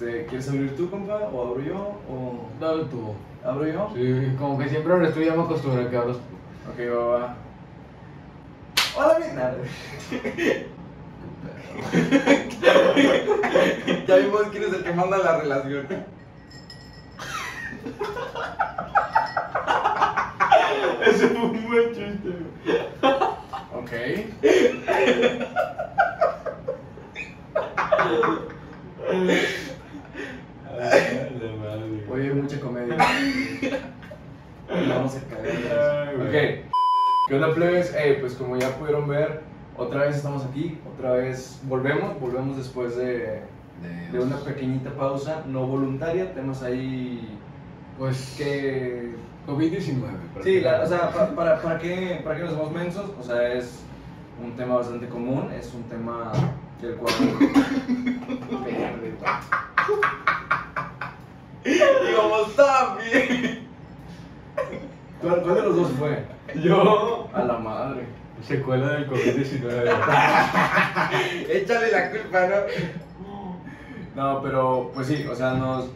este, ¿quieres abrir tú, compa? ¿O abro yo? ¿O Dale tú. abro yo? Sí, como que siempre ahora estoy ya me acostumbré a que abras tú. Ok, va, va. Hola, mi nada. Ya vimos quién es el que manda la relación. Ese fue un buen chiste, Ok. Hoy hay mucha comedia. Vamos a cagar. Ay, Ok. ¿Qué onda, plebes? Eh, pues como ya pudieron ver, otra vez estamos aquí. Otra vez volvemos. Volvemos después de, de una pequeñita pausa no voluntaria. Tenemos ahí Pues que COVID-19. para Sí, que- la- o sea, pa- para, para, qué, ¿para qué nos hacemos mensos? O sea, es un tema bastante común, es un tema del cual... Verde, güey. Digamos, está bien. ¿Cuál, cuál de los dos fue? Yo. A la madre. Secuela del COVID-19. Échale la culpa, ¿no? No, pero pues sí, o sea, nos,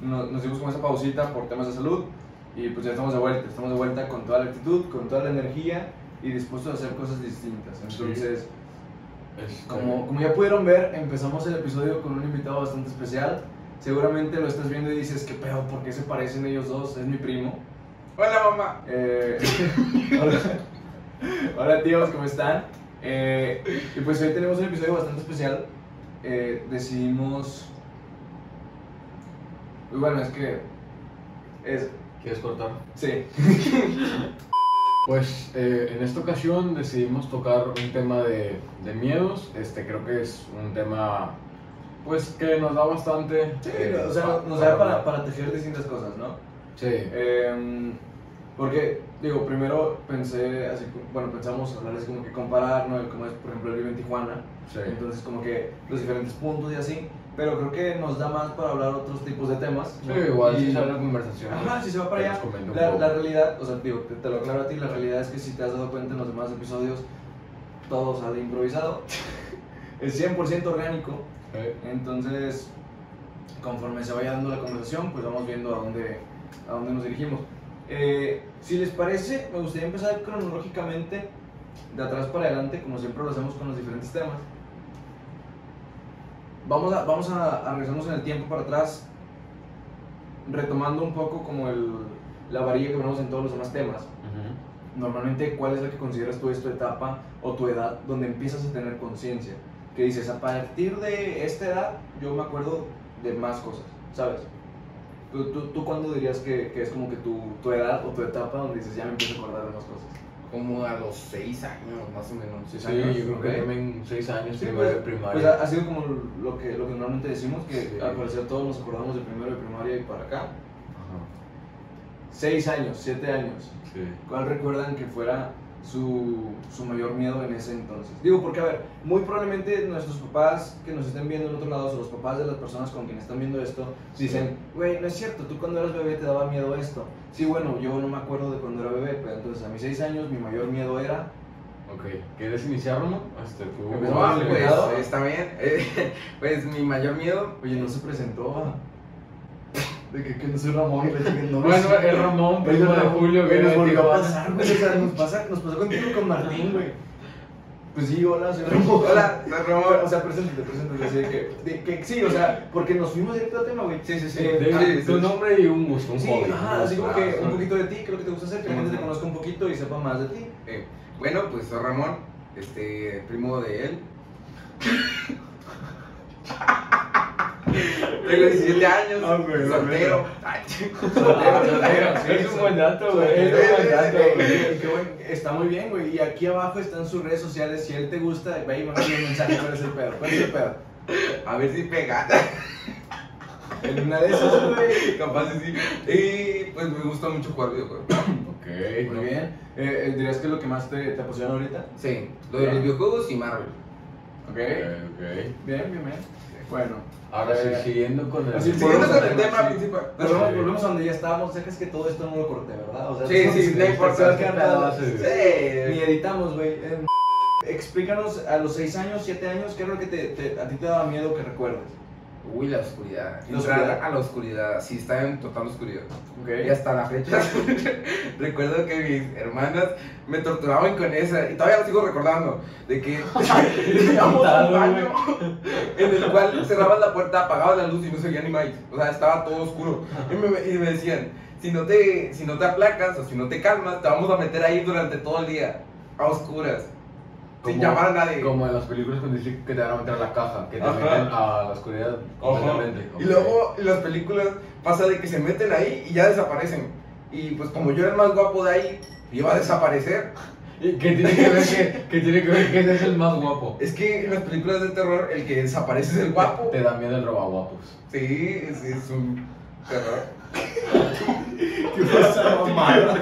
nos, nos dimos con esa pausita por temas de salud y pues ya estamos de vuelta, estamos de vuelta con toda la actitud, con toda la energía y dispuestos a hacer cosas distintas. Entonces... Este, Como, como ya pudieron ver, empezamos el episodio con un invitado bastante especial. Seguramente lo estás viendo y dices, ¿qué pedo? ¿Por qué se parecen ellos dos? Es mi primo. Hola, mamá. Eh, hola. hola tíos, ¿cómo están? Eh, y pues hoy tenemos un episodio bastante especial. Eh, decidimos... Y bueno, es que... Es, ¿Quieres cortar? sí. Pues eh, en esta ocasión decidimos tocar un tema de, de miedos. Este creo que es un tema pues que nos da bastante. Sí, eh, o sea, nos da para, para tejer distintas cosas, ¿no? Sí. Em, porque, digo, primero pensé, así, bueno, pensamos hablar así como que comparar, ¿no? Como es, por ejemplo, el vive en Tijuana. sí. Entonces, como que los diferentes puntos y así. Pero creo que nos da más para hablar otros tipos de temas. Sí, ¿no? igual Y- si sale la conversación. Ajá, si se va para allá. La, la realidad, o sea, digo, te, te lo aclaro a ti, la realidad es que si te has dado cuenta en los demás episodios, todo sale improvisado. es 100% orgánico. Sí. Entonces, conforme se vaya dando la conversación, pues vamos viendo a dónde, a dónde nos dirigimos. Eh, si les parece, me gustaría empezar cronológicamente, de atrás para adelante, como siempre lo hacemos con los diferentes temas. Vamos a, vamos a, a regresarnos en el tiempo para atrás, retomando un poco como el, la varilla que vemos en todos los demás temas. Ujú. Normalmente, ¿cuál es la que consideras tú es tu etapa o tu edad donde empiezas a tener conciencia? Que dices, a partir de esta edad, yo me acuerdo de más cosas, ¿sabes? ¿Tú, tú, tú cuándo dirías que, que es como que tu, tu edad o tu etapa donde dices, ya me empiezo a acordar de más cosas? Como a los seis años, más o menos. Seis Sí, años, yo creo ok. que también 6 años, Sí, primero pues, de primaria. Pues ha, ha sido como lo que, lo que normalmente decimos, que Sí. al parecer todos nos acordamos de primero de primaria y para acá. Ajá. Seis años, siete años. Sí. ¿Cuál recuerdan que fuera su, su mayor miedo en ese entonces? Digo, porque a ver, muy probablemente nuestros papás que nos estén viendo en otro lado, o los papás de las personas con quienes están viendo esto, dicen, güey, no es cierto, tú cuando eras bebé te daba miedo esto. Sí, bueno, yo no me acuerdo de cuando era bebé, pero entonces a mis seis años mi mayor miedo era... Ok, ¿quieres iniciarlo, no? Este, tú. El pues está bien. Pues mi mayor miedo. Oye, no se presentó. Ah. De que, que no soy Ramón y chica no Bueno, es Ramón, primo de Julio, güey, nos volvió a pasar, güey, o sea, nos, pasa, nos pasó contigo con Martín, güey. Pues sí, hola, soy Ramón. Hola, soy Ramón. O sea, preséntate, preséntate, así de que, de que sí, o sea, porque nos fuimos directo al tema, güey. Sí, sí, sí. Eh, Ah, tu nombre y un gusto, un Sí, hobby. ajá, así como Ah, que un poquito de ti, creo que te gusta hacer, que la gente te conozca un poquito y sepa más de ti. Eh, bueno, pues soy Ramón, este, primo de él. Tengo 17 años, Ah, güey, soltero. Ah, Ay, sí, Es un buen dato, güey. Es un buen dato, güey. Está muy bien, güey. Y aquí abajo están sus redes sociales. Si él te gusta, ve y mándale un mensaje. ¿Cuál es el pedo? ¿Cuál es el pedo? A ver si pega. En una de esas, güey. Capaz de sí. Y pues me gusta mucho jugar videojuegos. Ok, Muy bien. Eh, eh, ¿Dirías que es lo que más te, te apasiona ahorita? Sí, lo de los videojuegos y Marvel. Ok. Ok, ok. Bien, bien, bien. Bueno. Ahora sí, Eh, siguiendo con el. Siguiendo con el tema, tema sí. principal. Pero volvemos, Sí. volvemos a donde ya estábamos. Que es que todo esto no lo corté, ¿verdad? O sea, Sí, sí, no importa. Ni editamos, güey. Eh, Explícanos a los 6 años, 7 años, ¿qué es lo que te, te- a ti te daba miedo que recuerdes? Uy, la oscuridad. La Entrar oscuridad. a la oscuridad. Sí, está en total oscuridad. Y Ok. hasta la fecha, recuerdo que mis hermanas me torturaban con esa, y todavía lo sigo recordando, de que íbamos al baño en el cual cerraban la puerta, apagaban la luz y no se veía ni más. O sea, estaba todo oscuro. Y me, y me decían, si no, te, si no te aplacas o si no te calmas, te vamos a meter ahí durante todo el día, a oscuras, sin Como- llamar a nadie. Como en las películas cuando dicen que te van a meter a la caja, que te Ajá. meten a la oscuridad completamente. Y luego en las películas pasa de que se meten ahí y ya desaparecen. Y pues como yo era el más guapo de ahí, iba a desaparecer. ¿Y ¿Qué tiene que ver que, que tiene que ver que ese es el más guapo? Es que en las películas de terror el que desaparece es el guapo. Te da miedo el robaguapos. Sí, es, es un terror. ¿Qué pasa, mamá?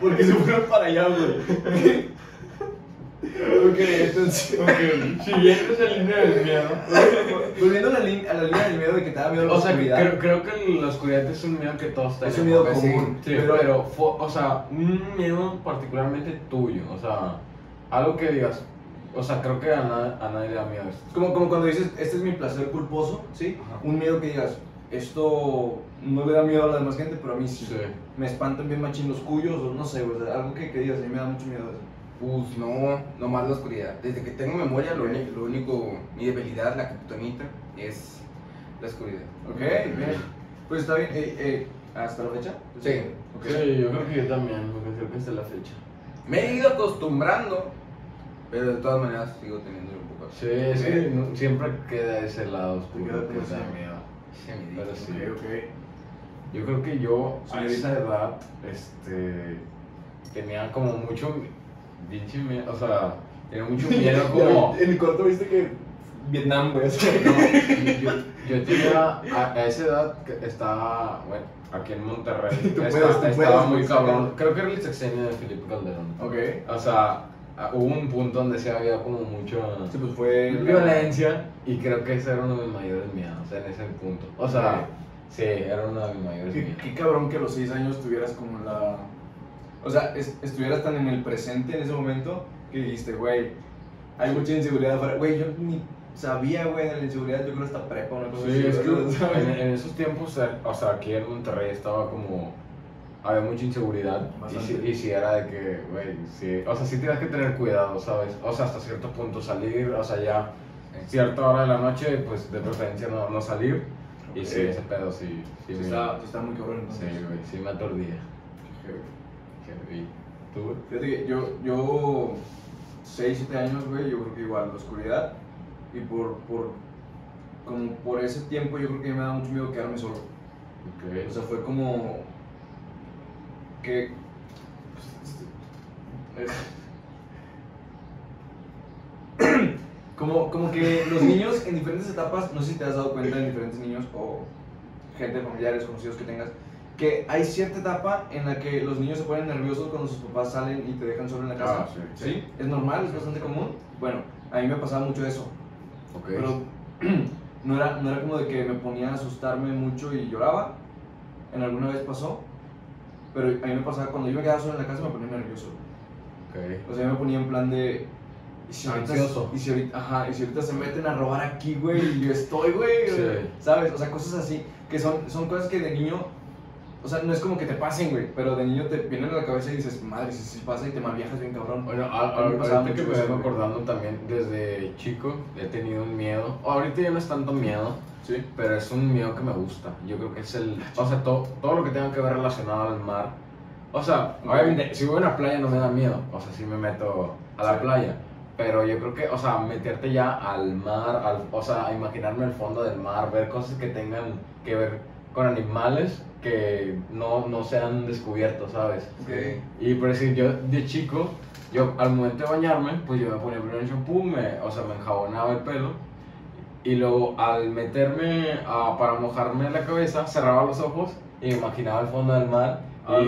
Porque se fueron para allá, güey. Ok, entonces. Siguiendo esa línea del miedo. Volviendo a la, lin- a la línea del miedo de que te da miedo la O sea, oscuridad. creo, creo que la oscuridad es un miedo que todos tenemos. es un miedo pues, sí. común. Sí, pero, fue- o sea, un miedo particularmente tuyo, o sea, algo que digas, o sea, creo que a, na- a nadie le da miedo esto. Como, como cuando dices, este es mi placer culposo, ¿sí? Ajá. Un miedo que digas, esto no le da miedo a la demás gente, pero a mí sí. Me espantan bien machín los cuyos, o no sé, güey, algo que, que digas, a mí me da mucho miedo eso. Pues no, no más la oscuridad. Desde que tengo memoria, lo, lo único, mi debilidad, la criptonita, es la oscuridad. Ok, bien. Pues está bien, eh, eh, ¿hasta la fecha? Sí. Ok. Sí, yo creo que yo también, porque creo que es la fecha. Me he ido acostumbrando, pero de todas maneras sigo teniendo un poco Sí, es que no- siempre queda ese lado oscuro queda que da ese- miedo. de Pero sí. Yo creo que yo a Señorita. esa edad, este, tenía como mucho, pinche miedo, o sea, tenía mucho miedo como... En el corto viste que Vietnam, güey. así. No, yo, yo tenía a, a esa edad que estaba, bueno, aquí en Monterrey, puedes, estaba puedes, muy güey, cabrón. Creo que era el sexenio de Felipe Calderón. Ok. O sea, hubo un punto donde sí había como mucha Sí, pues fue. violencia y creo que ese era uno de mis mayores miedos en ese punto. O sea, sí, era uno de mis mayores Qué, miedos. qué cabrón que a los 6 años tuvieras como la. O sea, es- estuvieras tan en el presente en ese momento que dijiste, güey, hay mucha inseguridad afuera. Güey, yo ni sabía, güey, de la inseguridad, yo creo hasta prepa, una cosa Sí, así. es que en, en esos tiempos, eh, o sea, aquí en Monterrey estaba como. Había mucha inseguridad. Y sí, y sí era de que, güey, sí. O sea, sí tienes que tener cuidado, ¿sabes? O sea, hasta cierto punto salir, o sea, ya cierta hora de la noche, pues de preferencia no, no salir. Y sí, ese pedo sí. Sí, Sí, me- está, está muy cabrón. sí, güey, sí me aturdía. Heavy. ¿Tú, güey? Fíjate que yo, yo 6, 7 años, güey, yo creo que igual, la oscuridad. Y por, por, como por ese tiempo yo creo que me da mucho miedo quedarme solo. Ok. O sea, fue como que... Como, como que los niños en diferentes etapas, no sé si te has dado cuenta en diferentes niños o gente, familiares, conocidos que tengas, que hay cierta etapa en la que los niños se ponen nerviosos cuando sus papás salen y te dejan solo en la casa. Ah, sí. ¿Sí? Es normal, es bastante común. Bueno, a mí me pasaba mucho eso. Ok. Pero no era, no era como de que me ponía a asustarme mucho y lloraba. En alguna vez pasó. Pero a mí me pasaba, cuando yo me quedaba solo en la casa me ponía nervioso. ok. O sea, yo me ponía en plan de... ¿y si ahorita- Ansioso. Y si ahorita, ajá, y si ahorita se meten a robar aquí, güey, y yo estoy, güey. Sí. ¿Sabes? O sea, cosas así. Que son, son cosas que de niño... O sea, no es como que te pasen, güey. Pero de niño te vienen a la cabeza y dices, madre, si, si pasa y te malviajas bien cabrón. Bueno, ahorita que me vengo acordando también, desde chico he tenido un miedo. Ahorita ya no es tanto miedo, Sí. pero es un miedo que me gusta. Yo creo que es el. O sea, to- todo lo que tenga que ver relacionado al mar. O sea, obviamente, si voy a una playa no me da miedo. O sea, sí me meto a la Sí. playa. Pero yo creo que, o sea, meterte ya al mar, al, o sea, a imaginarme el fondo del mar, ver cosas que tengan que ver con animales que no, no sean descubiertos, ¿sabes? Ok. Y por decir, yo de chico, yo al momento de bañarme, pues yo me ponía primero el shampoo, me, o sea, me enjabonaba el pelo. Y luego al meterme a- para mojarme la cabeza, cerraba los ojos y me imaginaba el fondo del mar. Y,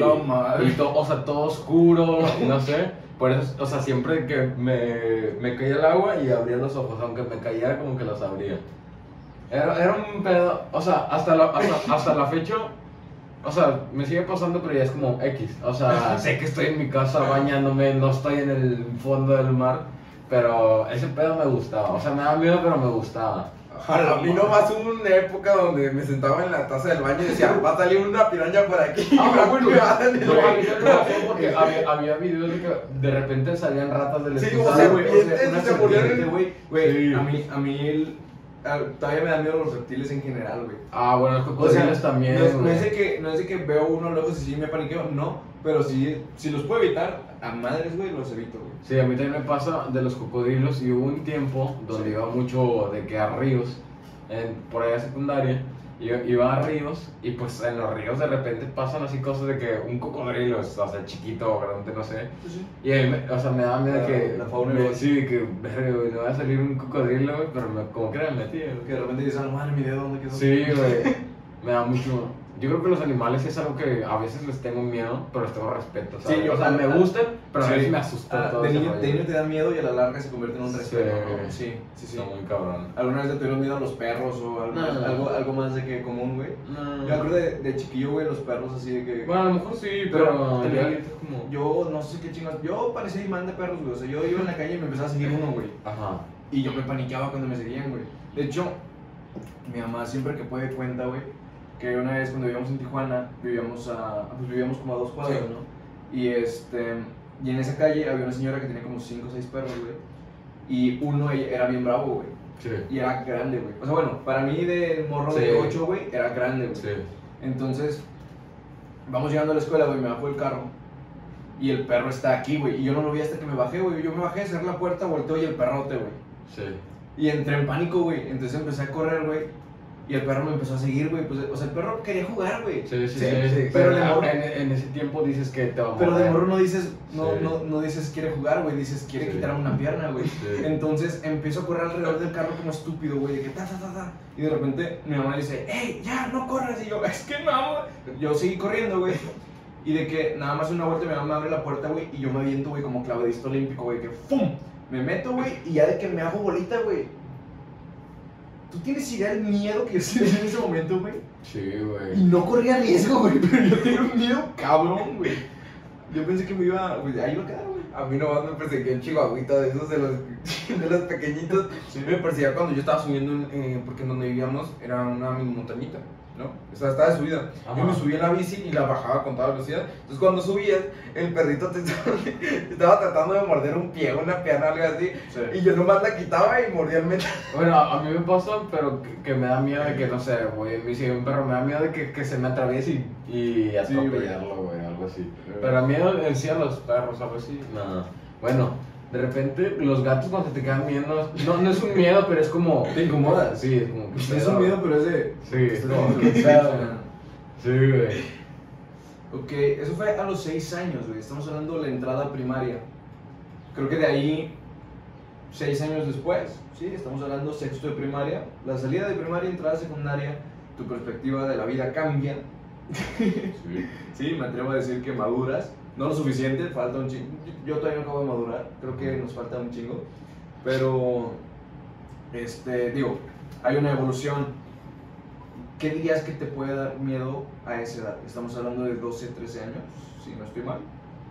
y to- o sea, todo oscuro, no sé. Por eso, o sea, siempre que me, me caía el agua y abría los ojos, aunque me cayera como que los abría. Era, era un pedo, o sea, hasta la, hasta, hasta la fecha o sea, me sigue pasando, pero ya es como X. O sea, sé que estoy en mi casa bañándome, no estoy en el fondo del mar, pero ese pedo me gustaba. O sea, me daba miedo, pero me gustaba. A mí nomás hubo una época donde me sentaba en la taza del baño y decía, va a salir una piraña por aquí. Ah, y bueno, me va a salir No, por a mí aquí. también me pasó porque había, había videos de que de repente salían ratas del Sí, güey, o sea, una se murieron. güey. Güey, Sí. a mí, a mí el- todavía me dan miedo los reptiles en general, güey. Ah, bueno, los O sea, cocodrilos también, no es, no es de que, no es de que veo uno lejos y sí me paniqueo, no. Pero sí, si los puedo evitar, a madres, güey, los evito, güey. Sí, a mí también me pasa de los cocodrilos y hubo un tiempo donde Sí. iba mucho de que a ríos, en, por allá secundaria, iba, iba a ríos y pues en los ríos de repente pasan así cosas de que un cocodrilo, o sea, chiquito o grande, no sé. Y ahí me- o sea, me daba miedo La- que... la fauna me-. Sí, de que, verga, güey, no va a salir un cocodrilo, güey, pero me, como que me metí. Que de repente dices, madre, mi dedo, ¿dónde quedó? Sí, güey. Me da mucho. Yo creo que los animales es algo que a veces les tengo miedo, pero les tengo respeto. ¿sabes? Sí, yo- o sea, me gustan, pero a Sí. veces me asustó Ah, todo de, niño, de niño te da miedo y a la larga se convierte en un Sí. respeto. ¿no? Sí, sí, sí. Está muy cabrón. ¿Alguna vez te tuvieron miedo a los perros o algo, No. algo, algo más de que común, güey? No. Yo acuerdo de, de chiquillo, güey, los perros así de que... Bueno, a lo mejor sí, Pero pero, como. Yo no sé qué chingados. Yo parecía imán de perros, güey. O sea, yo iba en la calle y me empezaba a seguir uno, güey. Ajá. Y yo me paniqueaba cuando me seguían, güey. De hecho, mi mamá siempre que puede cuenta, güey, que una vez cuando vivíamos en Tijuana, vivíamos a. Pues vivíamos como a dos cuadras, Sí. ¿no? Y este. Y en esa calle había una señora que tenía como cinco o seis perros, güey. Y uno ella- era bien bravo, güey. Sí. Y era grande, güey. O sea, bueno, para mí de morro Sí. de 8, güey, era grande, güey. Sí. Entonces, vamos llegando a la escuela, güey, me bajo el carro. Y el perro está aquí, güey. Y yo no lo vi hasta que me bajé, güey. Yo me bajé, cerré la puerta, volteo y el perrote, güey. Sí. Y entré en pánico, güey. Entonces empecé a correr, güey. Y el perro me empezó a seguir, güey. Pues, o sea, el perro quería jugar, güey. Sí, sí, sí. Sí, sí, pero Pero de morro- en, en ese tiempo dices que te va a Pero de morro no dices, no, Sí. no, no dices quiere jugar, güey. Dices quiere Sí. quitarme una pierna, güey. Sí. Entonces empiezo a correr alrededor del carro como estúpido, güey. De que ta, ta, ta, ta. Y de repente mi mamá dice, hey, ya, no corras. Y yo, es que no. Yo seguí corriendo, güey. Y de que nada más una vuelta mi mamá me abre la puerta, güey. Y yo me aviento, güey, como clavadista olímpico, güey. Que ¡fum! Me meto, güey. Y ya de que me hago bolita, güey. ¿Tú tienes idea del miedo que yo sentí en ese momento, güey? Sí, Y güey. no corría riesgo, güey. Pero yo tenía un miedo cabrón, güey. Yo pensé que me iba, güey, ahí iba a quedar, güey. A mí nomás me perseguía un chihuahuita de esos de los, de los pequeñitos. Sí. Me perseguía cuando yo estaba subiendo, en- eh, porque en donde vivíamos era una mini montañita, ¿no? O sea, estaba de subida. Ajá. Yo me subía en la bici y la bajaba con toda velocidad. Entonces cuando subías, el perrito te estaba, te estaba tratando de morder un pie, una pierna, algo así. Y yo nomás la quitaba y mordía el metal. Bueno, a mí me pasa, pero que, que me da miedo de que, no sé, güey, me sigue un perro, me da miedo de que, que se me atraviese y, y Sí, güey. atropellarlo, güey, algo así. Pero a miedo en sí a los perros, algo así, no. Bueno, de repente los gatos cuando te quedan viendo, no, no es un miedo, pero es como... Te incomoda. Sí, es como... ¿qué Es un miedo, pero es de. Sí, es No, como... Sí, güey. Ok, eso fue a los 6 años, güey. Estamos hablando de la entrada primaria. Creo que de ahí, 6 años después, sí, estamos hablando sexto de primaria. La salida de primaria, entrada secundaria, tu perspectiva de la vida cambia. Sí. Sí, me atrevo a decir que maduras. No lo suficiente, falta un chingo. Yo todavía no acabo de madurar, creo que nos falta un chingo. Pero, este, digo, hay una evolución. ¿Qué dirías que te puede dar miedo a esa edad? Estamos hablando de 12, 13 años, si no estoy mal.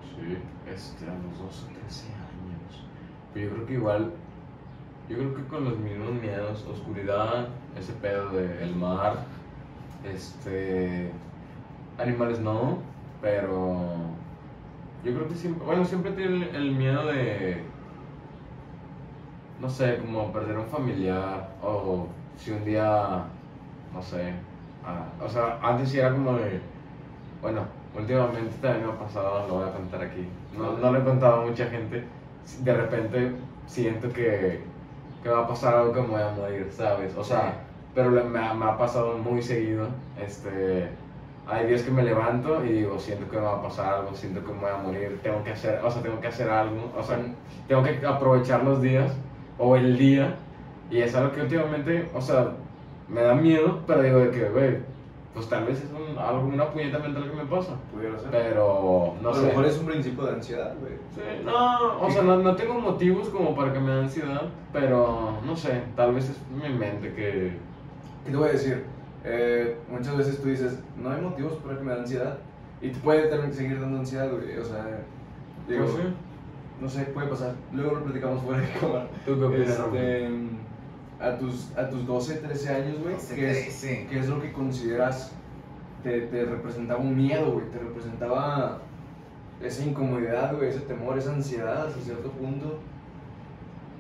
Sí, este, a los 12 o 13 años. Pero yo creo que igual, yo creo que con los mismos miedos, oscuridad, ese pedo del mar, este, animales no, pero yo creo que siempre, bueno, siempre tiene el, el miedo de, no sé, como perder un familiar o si un día, no sé, o sea, antes sí era como de, bueno, últimamente también me ha pasado, lo voy a contar aquí. No, no lo he contado a mucha gente. De repente siento que, que va a pasar algo que me voy a morir, ¿sabes? O sea, pero me ha pasado muy seguido. Este, hay días que me levanto y digo, siento que me va a pasar algo, siento que me voy a morir, tengo que hacer, o sea, tengo que hacer algo, o sea, tengo que aprovechar los días o el día. Y es algo que últimamente, o sea, me da miedo, pero digo de que, güey, pues tal vez es un, algo, una puñeta mental que me pasa. Pudiera ser. Pero no a lo sé. mejor es un principio de ansiedad, güey. Sí, no, o sea, no, no tengo motivos como para que me dé ansiedad, pero no sé, tal vez es mi mente que... ¿Qué te voy a decir? Eh, muchas veces tú dices, no hay motivos para que me da ansiedad. Y te puede también seguir dando ansiedad, güey. O sea, digo, Pues sí. no sé, puede pasar. Luego lo platicamos fuera de cámara. ¿Tú qué opinas? Este, a, tus, a tus 12, 13 años, güey, ¿qué es, qué es lo que consideras te, te representaba un miedo, güey? Te representaba esa incomodidad, güey, ese temor, esa ansiedad hasta cierto punto.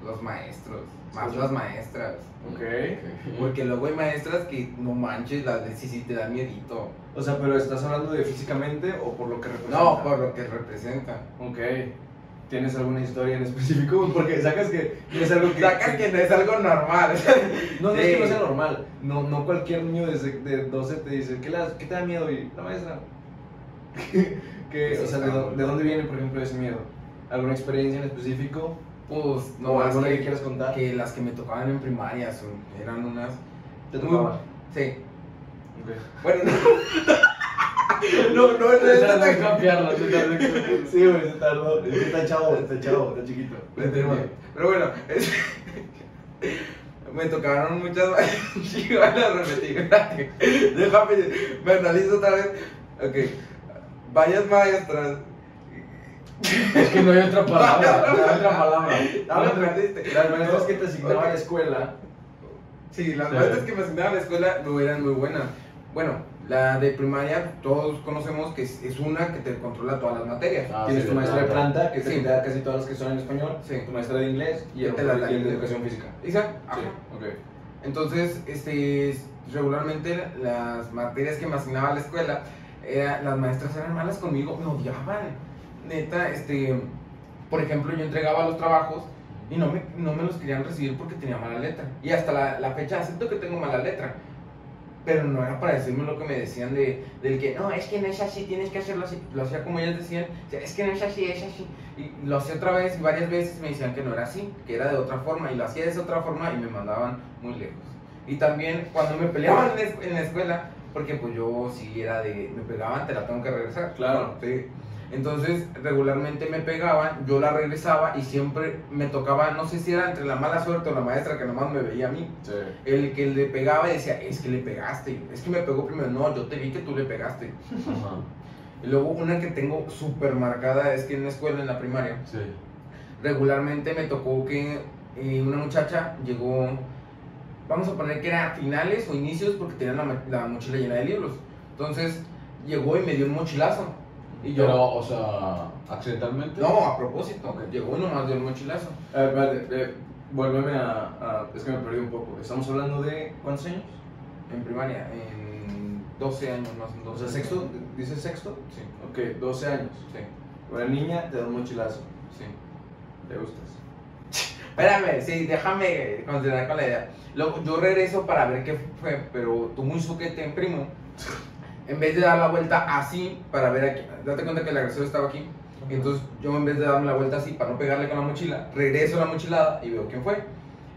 Los maestros, más Sí. las maestras. Ok. Porque luego hay maestras que no manches, las de sí sí te da miedito. O sea, pero ¿estás hablando de físicamente o por lo que representa? No, por lo que representan. Ok. ¿Tienes alguna historia en específico? Porque sacas que es algo que... Sacas que no es algo normal. No, no es que Sí. no sea normal. No, no cualquier niño desde de 12 te dice, ¿qué, la- qué te da miedo? Y la maestra. que, o sea, ¿de, de dónde viene, por ejemplo, ese miedo? ¿Alguna experiencia en específico? Pues ¿O no, es alguna que que, quieras contar? que las que me tocaban en primaria son, eran unas. ¿Te muy- tocaba? Sí. Ok. Bueno, no. no, no, no, es tardó en cambiarlo, te tardó en cambiarlo. Sí, güey, se tardó. Está chavo, está chavo, está chiquito. Pero bueno, es- me tocaron muchas a repetir, espérate. Déjame, me analizo otra vez. Ok, varias maestras. Es que no hay otra palabra, no hay otra palabra. Perdiste. Las maestras que te asignaban Ok. a la escuela. Sí, las Sí. maestras que me asignaban a la escuela no eran muy buenas. Bueno, la de primaria, todos conocemos que es, es una que te controla todas las materias. Ah, Tienes sí, tu maestra de planta. que te Sí. da casi todas las que son en español. Tu maestra de inglés y el te las y el de educación física. ¿Isa? Ajá. Sí, ok. Entonces, este, regularmente las materias que me asignaba a la escuela, era- las maestras eran malas conmigo, me odiaban. Neta, este, por ejemplo, yo entregaba los trabajos y no me, no me los querían recibir porque tenía mala letra. Y hasta la, la fecha acepto que tengo mala letra. Pero no era para decirme lo que me decían de, del que, no, es que no es así, tienes que hacerlo así. Lo hacía como ellas decían, es que no es así, es así. Y lo hacía otra vez y varias veces me decían que no era así, que era de otra forma. Y lo hacía de esa otra forma y me mandaban muy lejos. Y también cuando me peleaban en la, escuela, porque pues yo sí era de, me pegaban, te la tengo que regresar. Claro. Sí. Entonces regularmente me pegaban, yo la regresaba y siempre me tocaba, no sé si era entre la mala suerte o la maestra que nomás me veía a mí. Sí. El que le pegaba y decía, es que le pegaste, es que me pegó primero, no, yo te vi que tú le pegaste. Ajá. Y luego una que tengo súper marcada es que en la escuela, en la primaria, Sí. regularmente me tocó que eh, una muchacha llegó, vamos a poner que era finales o inicios porque tenía la, la mochila llena de libros. Entonces llegó y me dio un mochilazo. Y yo, Pero, o sea, accidentalmente. no, a propósito, Ok. llegó y nomás dio el mochilazo. Ver, espérate, eh, vuélveme a, a- Es que me perdí un poco. Estamos hablando de. ¿Cuántos años? En primaria, en 12 años más o sea, sexto. ¿Dices sexto? Sí, Ok, 12 años. sí, Una niña te da un mochilazo. sí. ¿Te gustas? Espérame, sí, déjame considerar con la idea. Luego, yo regreso para ver qué fue, pero tú muy suquete, primo. En vez de dar la vuelta así para ver aquí, date cuenta que el agresor estaba aquí. Entonces yo en vez de darme la vuelta así para no pegarle con la mochila, regreso la mochilada y veo quién fue.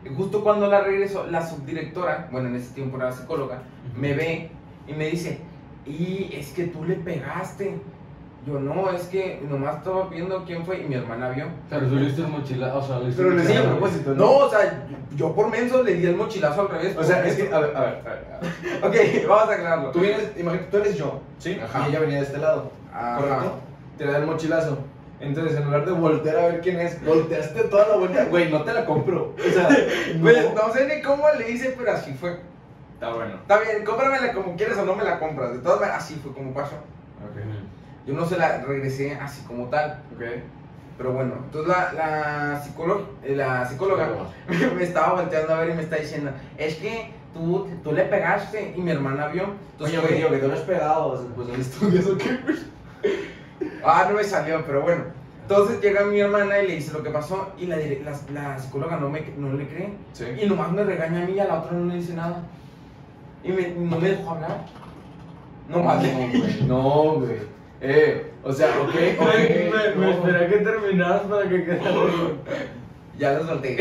Y justo cuando la regreso, la subdirectora, bueno, en ese tiempo era la psicóloga, me ve y me dice, y es que tú le pegaste. Yo no, es que nomás estaba viendo quién fue y mi hermana vio. Pero tú le diste el mochila, o sea, le diste Pero el le Sí, a mochilazo. propósito, No, o sea, yo, por menso le di el mochilazo al revés. O sea, es que. A ver, a ver, a ver. Ok, vamos a aclararlo. Tú vienes. Imagínate, tú eres yo. ¿Sí? Ajá. Y ella venía de este lado. Ajá. ¿Correcto? Te da el mochilazo. Entonces, en lugar de voltear a ver quién es, volteaste toda la vuelta. Güey, no te la compro. O sea, Pues no. no sé ni cómo le hice, pero así fue. Está bueno. Está bien, cómpramela como quieras o no me la compras. De todas maneras, así fue como pasó. Ok. Yo no se la regresé así como tal. Ok. Pero bueno, entonces la, la, psicóloga, eh, la psicóloga me estaba volteando a ver y me está diciendo, es que tú, tú le pegaste y mi hermana vio. Entonces Oye, güey, tío, que tú lo has pegado. Pues en estudios o qué. Ah, no me salió, pero bueno. Entonces llega mi hermana y le dice lo que pasó y la, la, la psicóloga no, me, no le cree. Sí. Y nomás me regaña a mí y a la otra no le dice nada. Y me- no me dejó hablar. Nomás le- güey. No, güey. Eh, o sea, ok, ok. Me, me, me no. esperé a que terminaras para que quedara. Ya lo solté.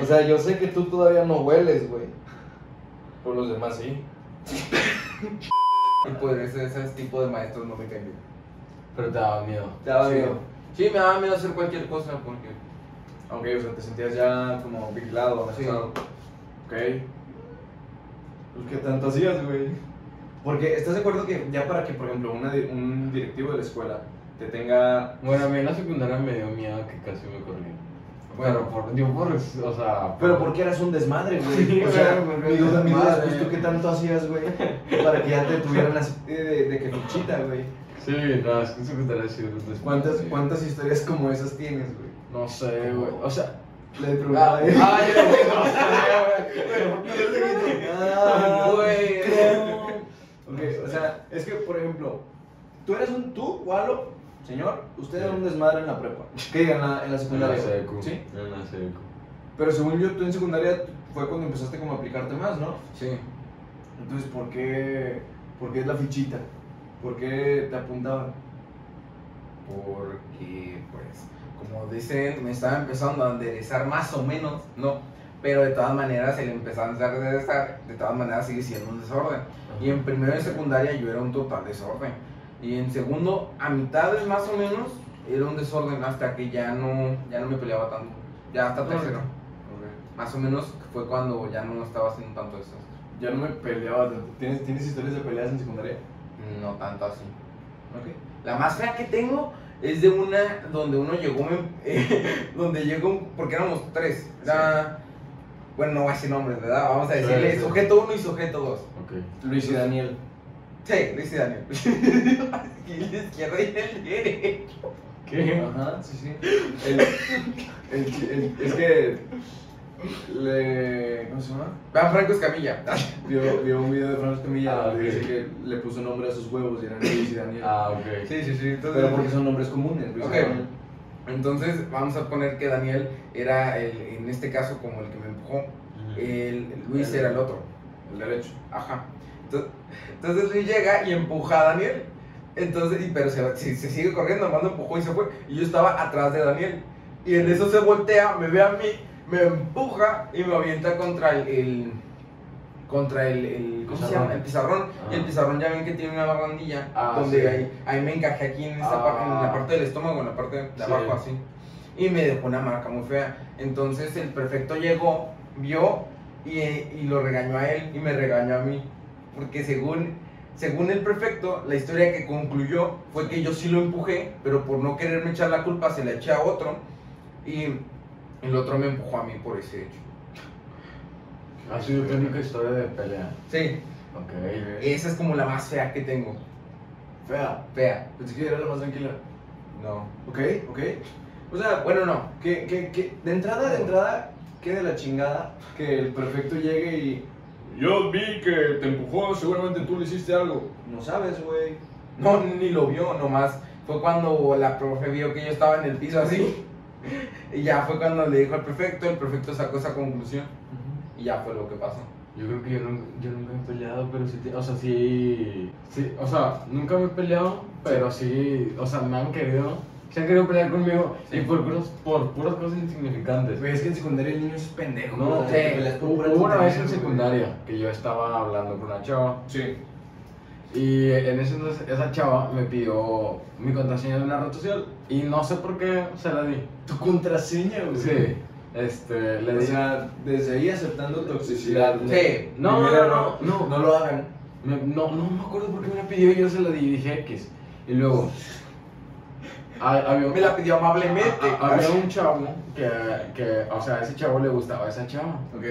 O sea, yo sé que tú todavía no hueles, güey. Por los demás sí. Y pues ese, ese tipo de maestros no me caen bien. Pero te daba miedo. Te daba Sí. miedo. Sí, me daba miedo hacer cualquier cosa porque... Ok, o sea, te sentías ya como vigilado, Sí. amenazado. Ok. Pues, ¿qué tanto hacías, güey? Porque, ¿estás de acuerdo que ya para que, por ejemplo, una un directivo de la escuela te tenga... Bueno, a mí en la secundaria me dio miedo que casi me corrían. Bueno. Bueno, por, yo por, o sea... Pero porque eras un desmadre, güey. Sí, o sea, güey, porque mi duda, mi duda es, pues, ¿tú qué tanto hacías, güey? Para que ya te tuvieran así de, de, de que fichita, güey. Sí, no, es que en secundaria sí un desmadre, ¿Cuántas, sí. ¿Cuántas historias como esas tienes, güey? No sé, güey. O sea... Le preguntaba Ah, ah, yo no sé, güey. Ah, güey. No. Ok, o sea, es que, por ejemplo, tú eres un, tú, Walo, señor, usted era un desmadre en la prepa. ¿Qué diga, en la, en la En la secundaria? secu. ¿Sí? En la secu. Pero según yo, tú en secundaria fue cuando empezaste como a aplicarte más, ¿no? Sí. Entonces, ¿por qué, por qué es la fichita? ¿Por qué te apuntaban? Porque, pues, como dicen, me estaba empezando a enderezar más o menos, ¿no? Pero de todas maneras, el empezar a enderezar, de todas maneras sigue siendo un desorden. Y en primero y secundaria yo era un total desorden. Y en segundo, a mitades más o menos, era un desorden hasta que ya no, ya no me peleaba tanto. Ya hasta tercero. Más o menos fue cuando ya no estaba haciendo tanto eso. Ya no me peleaba tanto. ¿Tienes, ¿Tienes historias de peleas en secundaria? No tanto así. Ok. La más fea que tengo es de una donde uno llegó, me- donde llegó, porque éramos tres. Era, bueno, no voy a decir nombres, ¿verdad? Vamos a Sí, decirle sí. sujeto uno y sujeto dos. Ok. Luis y Daniel. Sí, Luis y Daniel. y el izquierdo y el derecho. ¿Qué? Ajá, sí, sí. El, el, el- es que le. ¿Cómo se llama? Vean Franco Escamilla. Vio, vio un video de Franz Camilla Ah, donde ok. dice que le puso nombre a sus huevos y eran Luis y Daniel. Ah, ok. Sí, sí, sí. Entonces, Pero porque son nombres comunes, Luis y Ok. Daniel. entonces vamos a poner que Daniel era, el, en este caso, como el que El, Luis era el otro. El derecho. Ajá. Entonces, entonces Luis llega y empuja a Daniel. Entonces, y- pero se, se- se sigue corriendo, mando empujó y se fue. Y yo estaba atrás de Daniel. Y en eso se voltea, me ve a mí, me empuja y me avienta contra el. el- contra el, el- ¿Cómo se Pizarrón. llama? El pizarrón. Y el Ah. pizarrón ya ven que tiene una barandilla. Ah, donde sí. ahí, ahí me encajé aquí en, esta Ah. parte, en la parte del estómago, en la parte de Sí. abajo así. Y me dejó una marca muy fea. Entonces el prefecto llegó, vio y, y lo regañó a él y me regañó a mí. Porque según, según el prefecto, la historia que concluyó fue que yo sí lo empujé, pero por no quererme echar la culpa se la eché a otro. Y el otro me empujó a mí por ese hecho. Ha sido tu única historia de pelea. Sí, Ok. esa es como la más fea que tengo. Fea. Fea. Pensé que era la más tranquila. No. Ok, ok. O sea, Bueno, no. que, que, que de entrada, de entrada, quede la chingada que el prefecto llegue y. Yo vi que te empujó, seguramente tú le hiciste algo. No sabes, güey. No, ni lo vio, nomás. Fue cuando la profe vio que yo estaba en el piso así. Y ya fue cuando le dijo al prefecto, el prefecto sacó esa conclusión. Y ya fue lo que pasó. Yo creo que yo nunca, yo nunca he peleado, pero sí, te- o sea, sí, sí, o sea, nunca me he peleado, pero sí, o sea, me han querido, se han querido pelear conmigo Sí. y por, puros- por puras cosas insignificantes. Güey, es que en secundaria el niño es pendejo. No, Hubo una vez en güey. secundaria que yo estaba hablando con una chava Sí. y en ese entonces esa chava me pidió mi contraseña de una red social y no sé por qué se la di. Tu contraseña, güey. Sí, este, le O di. sea, desde ahí aceptando toxicidad. ¿no? Sí. No, no, no, no. No lo hagan. Me- no, no me acuerdo por qué me la pidió y yo se la di y dije X. Y luego, ha- había, Me la pidió amablemente. había un chavo que, que, o sea, a ese chavo le gustaba a esa chava. Ok.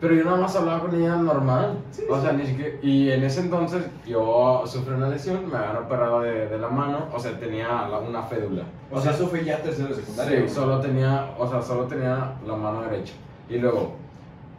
Pero yo nada más hablaba con ella normal. o sea, ni siquiera. Y en ese entonces yo sufrí una lesión, me habían operado de, de la mano, o sea, tenía la- una fédula. O sea, eso fue ya tercero de secundaria. Sí, solo tenía, o sea, solo tenía la mano derecha. Y luego,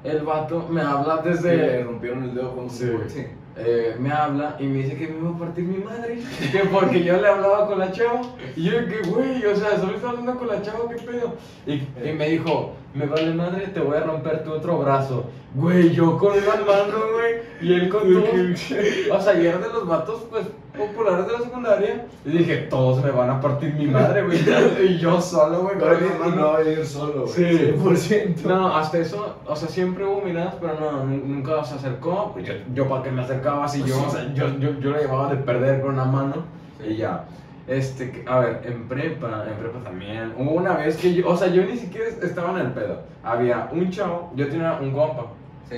el vato me habla Que le desde. rompieron el dedo con Sí. Sí. Eh, me habla y me dice que me iba a partir mi madre. Que porque yo le hablaba con la chava. Y yo, que güey, o sea, solo estaba hablando con la chava, ¿qué pedo? Y, y me dijo, me vale madre, te voy a romper tu otro brazo. Güey, yo con una mano, güey, y él con todo. O sea, y era de los vatos, pues, populares de la secundaria. Y dije, todos me van a partir mi madre, güey. Y yo solo, güey, No, no, no a ir solo, güey. Sí. 100%. No, hasta eso, o sea, siempre hubo miradas, pero no, nu- nunca se acercó. Yo, yo para que me acercaba así, yo, o sea, yo, yo, yo la llevaba de perder con una mano y ya. Este, a ver, en prepa, en prepa también. Hubo una vez que yo, o sea, yo ni siquiera estaba en el pedo. Había un chavo, yo tenía un compa, Sí.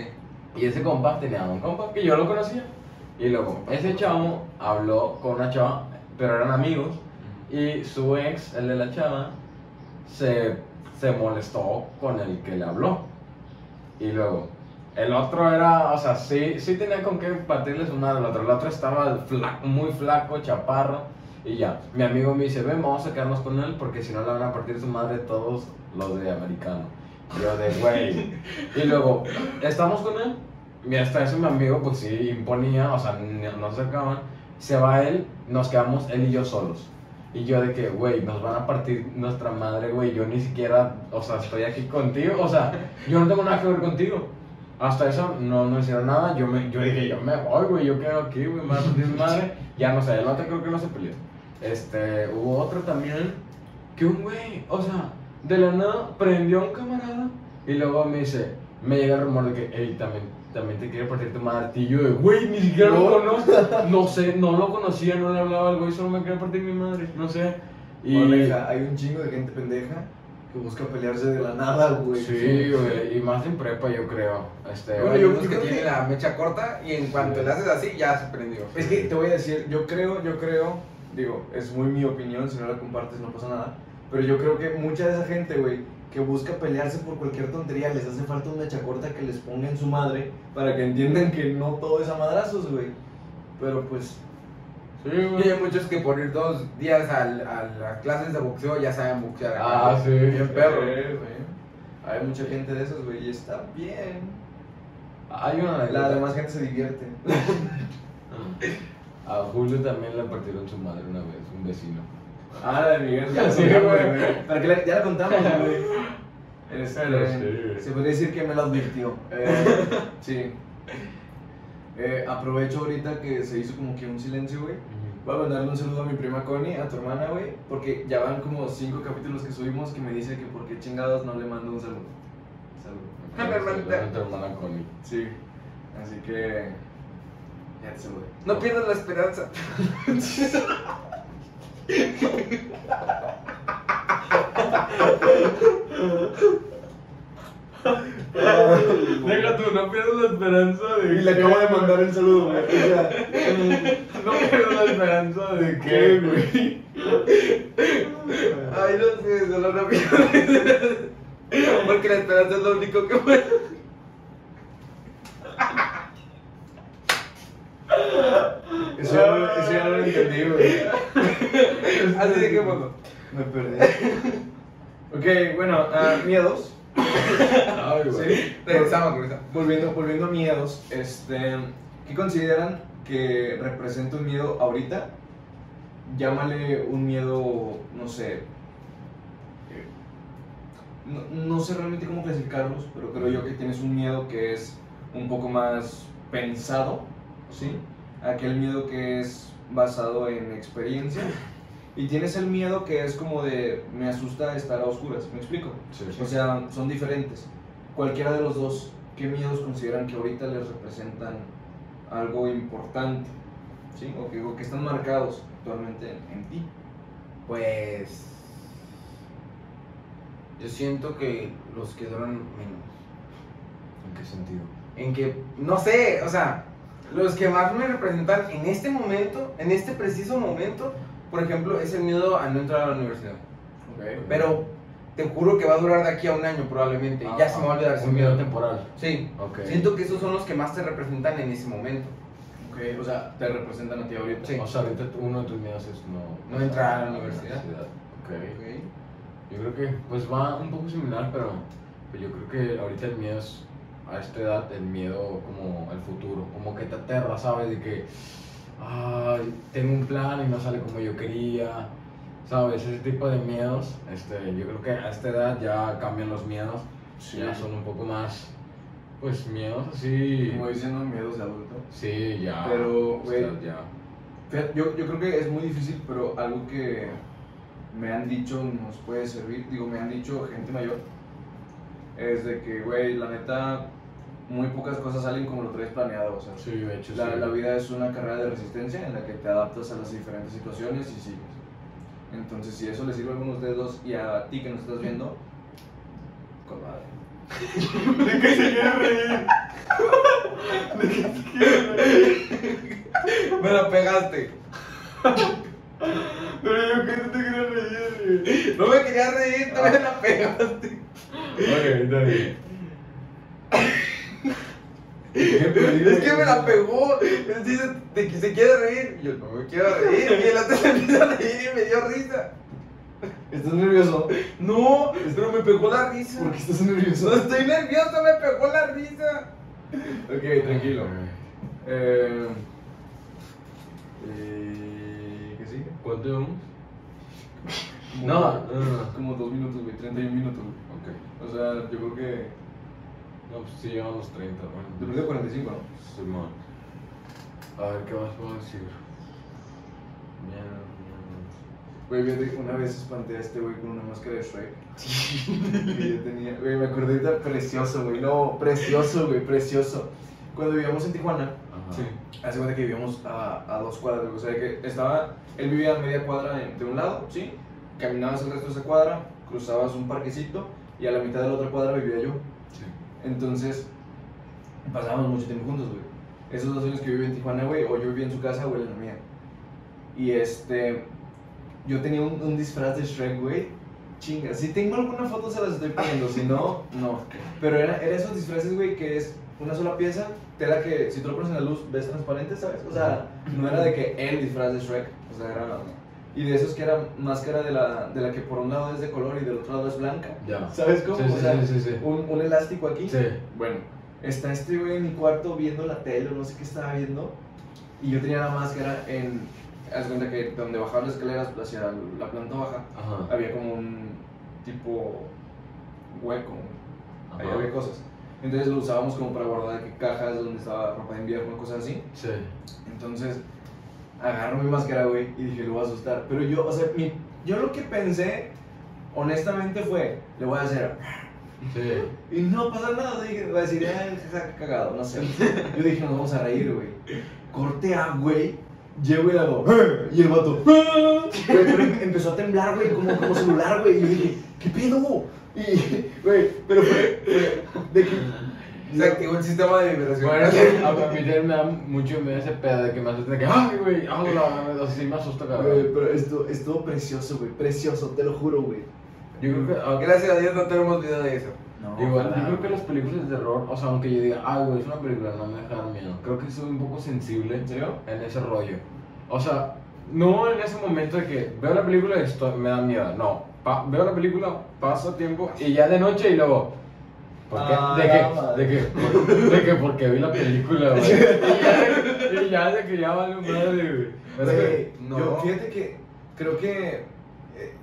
Y ese compa tenía un compa que yo lo conocía. Y luego, ese chavo habló con una chava, pero eran amigos. Y su ex, el de la chava, se, se molestó con el que le habló. Y luego, el otro era, o sea, sí, sí tenía con qué partirle su madre al otro. El otro estaba muy flaco, chaparro. Y ya, mi amigo me dice, ven, vamos a quedarnos con él porque si no le van a partir su madre todos los de americano. Yo de, güey. Y luego, estamos con él. Y hasta eso mi amigo, pues sí, imponía, o sea, no se acaban. Se va él, nos quedamos él y yo solos. Y yo de que, güey, nos van a partir nuestra madre, güey. Yo ni siquiera, o sea, estoy aquí contigo. O sea, yo no tengo nada que ver contigo. Hasta eso no, no hicieron nada. Yo, me, yo dije, yo me voy, güey. Yo quedo aquí, güey. Me mi madre. Ya no sé, el otro creo que no se peleó. Este, hubo otro también que un güey, o sea, de la nada prendió a un camarada. Y luego me dice, me llega el rumor de que, hey, también, también te quiere partir tu madre. Y yo de, güey, ni siquiera lo conozco. No sé, no lo conocía, no le hablaba al güey, solo me quería partir mi madre. No sé. Y. Oreja, hay un chingo de gente pendeja que busca pelearse de la nada, güey. Sí, güey, y más en prepa, yo creo. Este, Bueno, Hay yo- unos yo que tienen que- la mecha corta y en cuanto Sí. le haces así, ya se prendió. Es que te voy a decir, yo creo, yo creo, digo, es muy mi opinión, si no la compartes no pasa nada, pero yo creo que mucha de esa gente, güey, que busca pelearse por cualquier tontería, les hace falta una mecha corta que les ponga en su madre para que entiendan que no todo es a madrazos, güey. Pero pues, Sí, Y hay muchos que por ir dos días al- a las clases de boxeo ya saben boxear. Ah, sí. Bien perro. hay mucha gente de esas, güey, y está bien. Hay una La demás gente se divierte. A Julio también le partieron su madre una vez, un vecino. Ah, la de Miguel, ya Sí, güey. güey. ¿Para qué la- ya la contamos, güey. Este, sí, se podría decir que me lo advirtió. Eh, sí. Eh, aprovecho ahorita que se hizo como que un silencio, güey. Voy a mandarle un saludo a mi prima Connie, a tu hermana, güey. Porque ya van como cinco capítulos que subimos que me dice que por qué chingados no le mando un saludo. Saludo. A mi hermanita. Tu hermana Connie. Sí. Así que. Ya te saludé. No pierdas la esperanza. Deja tú, no pierdas la esperanza de Y le acabo de mandar el saludo, güey. O sea, No pierdas la esperanza de ¿Qué, güey? Ay, no sé, solo no pierdas. Porque la esperanza es lo único que puede. Eso, ya no- eso ya no lo entendí, güey. Así de que bueno. Me perdí. ok, bueno, ah, miedos. Ay, güey. Sí. Regresamos, regresamos. Volviendo, volviendo a miedos, este, ¿qué consideran que representa un miedo ahorita? Llámale un miedo, no sé. eh, No, no sé realmente cómo clasificarlos, pero creo yo que tienes un miedo que es un poco más pensado, ¿sí? Aquel miedo que es basado en experiencia. Y tienes el miedo que es como de me asusta estar a oscuras, ¿me explico? Sí, sí. O sea, son diferentes. Cualquiera de los dos, ¿qué miedos consideran que ahorita les representan algo importante? ¿Sí? O que, o que están marcados actualmente en, en ti. Pues. Yo siento que los que duran menos. ¿En qué sentido? En que, no sé, o sea, los que más me representan en este momento, en este preciso momento, por ejemplo, es el miedo a no entrar a la universidad. Pero te juro que va a durar de aquí a un año probablemente. ya se me va a olvidar ese Ah, Un miedo temporal. Sí. Siento que esos son los que más te representan en ese momento. Ok, o sea, te representan a ti ahorita. Sí. O sea, ahorita uno de tus miedos es no, No entrar a la universidad. Ok. Yo creo que pues va un poco similar, pero pues, yo creo que ahorita el miedo es a esta edad el miedo como al futuro, como que te aterra, ¿sabes? De que ay, tengo un plan y no sale como yo quería, ¿sabes? Ese tipo de miedos, este, yo creo que a esta edad ya cambian los miedos, Sí. ya son un poco más, pues miedos así, Como diciendo miedos de adulto. sí, ya, Pero, o güey, sea, ya. Yo, yo creo que es muy difícil, pero algo que me han dicho nos puede servir, digo, me han dicho gente mayor, es de que, güey, la neta, muy pocas cosas salen como lo traes planeado, o sea, Sí, de hecho, la, sí. la vida es una carrera de resistencia en la que te adaptas a las diferentes situaciones y sigues. Entonces, si eso le sirve a algunos dedos y a ti que nos estás viendo, con madre. ¿De qué se quiere reír? Me la pegaste. Pero yo que no te quería reír, güey. No me quería reír, tú me la pegaste. Ok, está bien. Es que me la pegó. Él dice de que se quiere reír. Y yo no me quiero reír. Y el otro se empieza a reír y me dio risa. ¿Estás nervioso? No, pero me pegó la risa. ¿Por qué estás No nervioso? estoy nervioso, me pegó la risa. Ok, tranquilo. Eh, eh, ¿Qué sigue? ¿Cuánto llevamos? No, no, no. Como dos minutos, güey, 31 minutos, güey. Ok. O sea, yo creo que. No, pues sí, llevamos los 30. Bueno, Después de 45, ¿no? Simón. A ver, ¿qué más puedo decir? Mierda. Güey, fíjate que una vez espanté a este güey con una máscara de Shrek. y yo tenía. Güey, me acordé de precioso, güey. No, precioso, güey, precioso. Cuando vivíamos en Tijuana, Ajá. hace cuenta que vivíamos a, a dos cuadras, güey. O sea, que estaba. Él vivía a media cuadra de un lado, ¿sí? Caminabas el resto de esa cuadra, cruzabas un parquecito y a la mitad de la otra cuadra vivía yo. Entonces, pasábamos mucho tiempo juntos, güey. Esos dos años que yo viví en Tijuana, güey, o yo vivía en su casa o él en la mía. Y este, yo tenía un, un disfraz de Shrek, güey. Chinga, si tengo alguna foto se las estoy poniendo, si no, no. Pero era, era esos disfraces, güey, que es una sola pieza, tela que si tú lo pones en la luz ves transparente, ¿sabes? O sea, no era de que el disfraz de Shrek, o sea, era... Y de esos que era máscara de la, de la que por un lado es de color y del otro lado es blanca. Ya. ¿Sabes cómo? Sí, o sea, sí, sí. Un, un elástico aquí. Sí. Bueno, está este güey en mi cuarto viendo la tele no sé qué estaba viendo. Y yo tenía la máscara en. Haz cuenta que donde bajaba las escaleras hacia la planta baja, Ajá. había como un tipo hueco. Ahí Ajá. había cosas. Entonces lo usábamos como para guardar cajas donde estaba ropa de invierno, cosas así. Sí. Entonces agarro mi máscara, güey, y dije, lo voy a asustar. Pero yo, o sea, mi- yo lo que pensé, honestamente, fue, le voy a hacer. Sí. Y no pasa nada, dije, va a decir, qué cagado, no sé. Yo dije, nos vamos a reír, güey. Corte a, güey. Llego y le hago, "Eh", y el vato, "Ah". Pero em- empezó a temblar, güey, como, como celular, güey. Y yo dije, ¿qué pedo? Y, güey, pero fue, fue de que. Se activó el sistema de vibración. Bueno, a a mí también me da mucho miedo ese pedo de que me asusta que, ay, güey, ah, la- así me asusta, Güey, cabrón. pero esto, estuvo precioso, güey, precioso, te lo juro, güey. Yo creo que, ah, Gracias a Dios no tenemos video de eso. No, Igual, yo creo que güey. las películas de terror, o sea, aunque yo diga, ay, güey, es una película, no me deja miedo. Creo que soy un poco sensible ¿En serio? en ese rollo. O sea, no en ese momento de que veo la película y esto me da miedo. No, pa- veo la película, paso tiempo y ya de noche y luego. ¿Por qué? Ah, de, que, de que, de que porque vi la película, güey. Y ya, y ya de que ya vale madre, Güey, no. Yo, fíjate que creo que eh,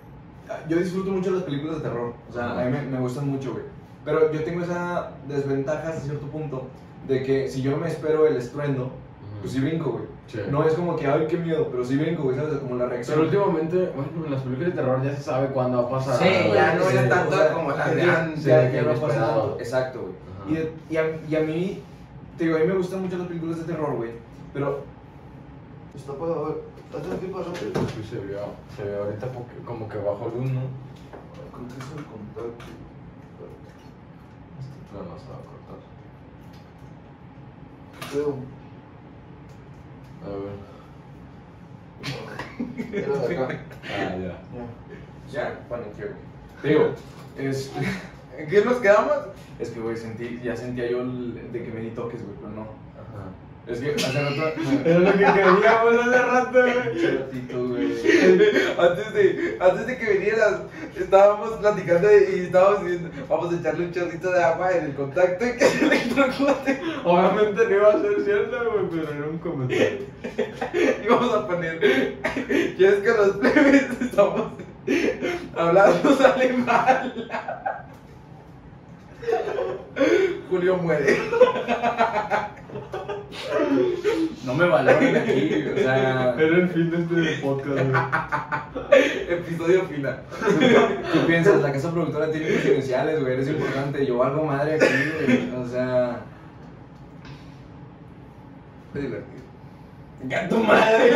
yo disfruto mucho las películas de terror. O sea, a mí me, me gustan mucho, güey. Pero yo tengo esa desventaja hasta cierto punto de que si yo no me espero el estruendo, pues sí brinco, güey. Sí. No es como que, ay, qué miedo, pero sí brinco, güey, ¿sabes? Como la reacción. Pero últimamente, bueno, en las películas de terror ya se sabe cuándo va a pasar. Sí, ya no es tanto o sea, como las de antes. Ya, ya no pasa tanto. Exacto, güey. Y, de- y, a, y a mí, te digo, a mí me gustan mucho las películas de terror, güey. Pero. Esto puedo ver. Sí, sí, se vio, se ahorita porque- como que bajo luz, ¿no? ¿Con qué es el contacto? Este plano se va a cortar. Creo. A ver. Era de acá. Ah, ya. Ya, paniqueo. Digo, es, ¿En qué nos quedamos? es que, güey, sentí, ya sentía yo el- de que me di toques, güey, pero no. Ajá. Es que hace rato. Era lo que queríamos hace rato, güey. Antes de, antes de que vinieras, estábamos platicando y estábamos diciendo, vamos a echarle un chorrito de agua en el contacto y que se electrocute. Obviamente no iba a ser cierto, güey, pero era un comentario. Y vamos a poner, ¿quieres que los plebes estamos hablando sale mal? Julio muere. No me valoren aquí, o sea. Era el fin de este podcast, güey. Episodio final. ¿Qué piensas? La casa productora tiene hijos iniciales, güey, eres importante. Yo valgo madre aquí, güey. O sea. Fue divertido. ¡Ya tu madre!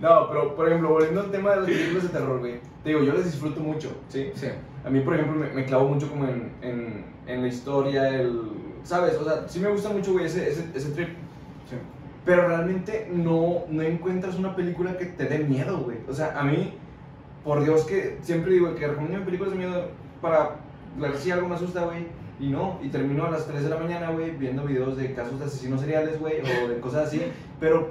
no, pero por ejemplo, volviendo al tema de las películas de terror, güey. Te digo, yo las disfruto mucho, ¿sí? Sí. A mí, por ejemplo, me, me clavo mucho como en, en, en la historia, el, ¿sabes? O sea, sí me gusta mucho, güey, ese, ese, ese trip. Sí. Pero realmente no, no encuentras una película que te dé miedo, güey. O sea, a mí, por Dios que siempre digo que recomiendo películas de miedo para ver si algo me asusta, güey. Y no, y termino a las 3 de la mañana, güey, viendo videos de casos de asesinos seriales, güey, o de cosas así. Pero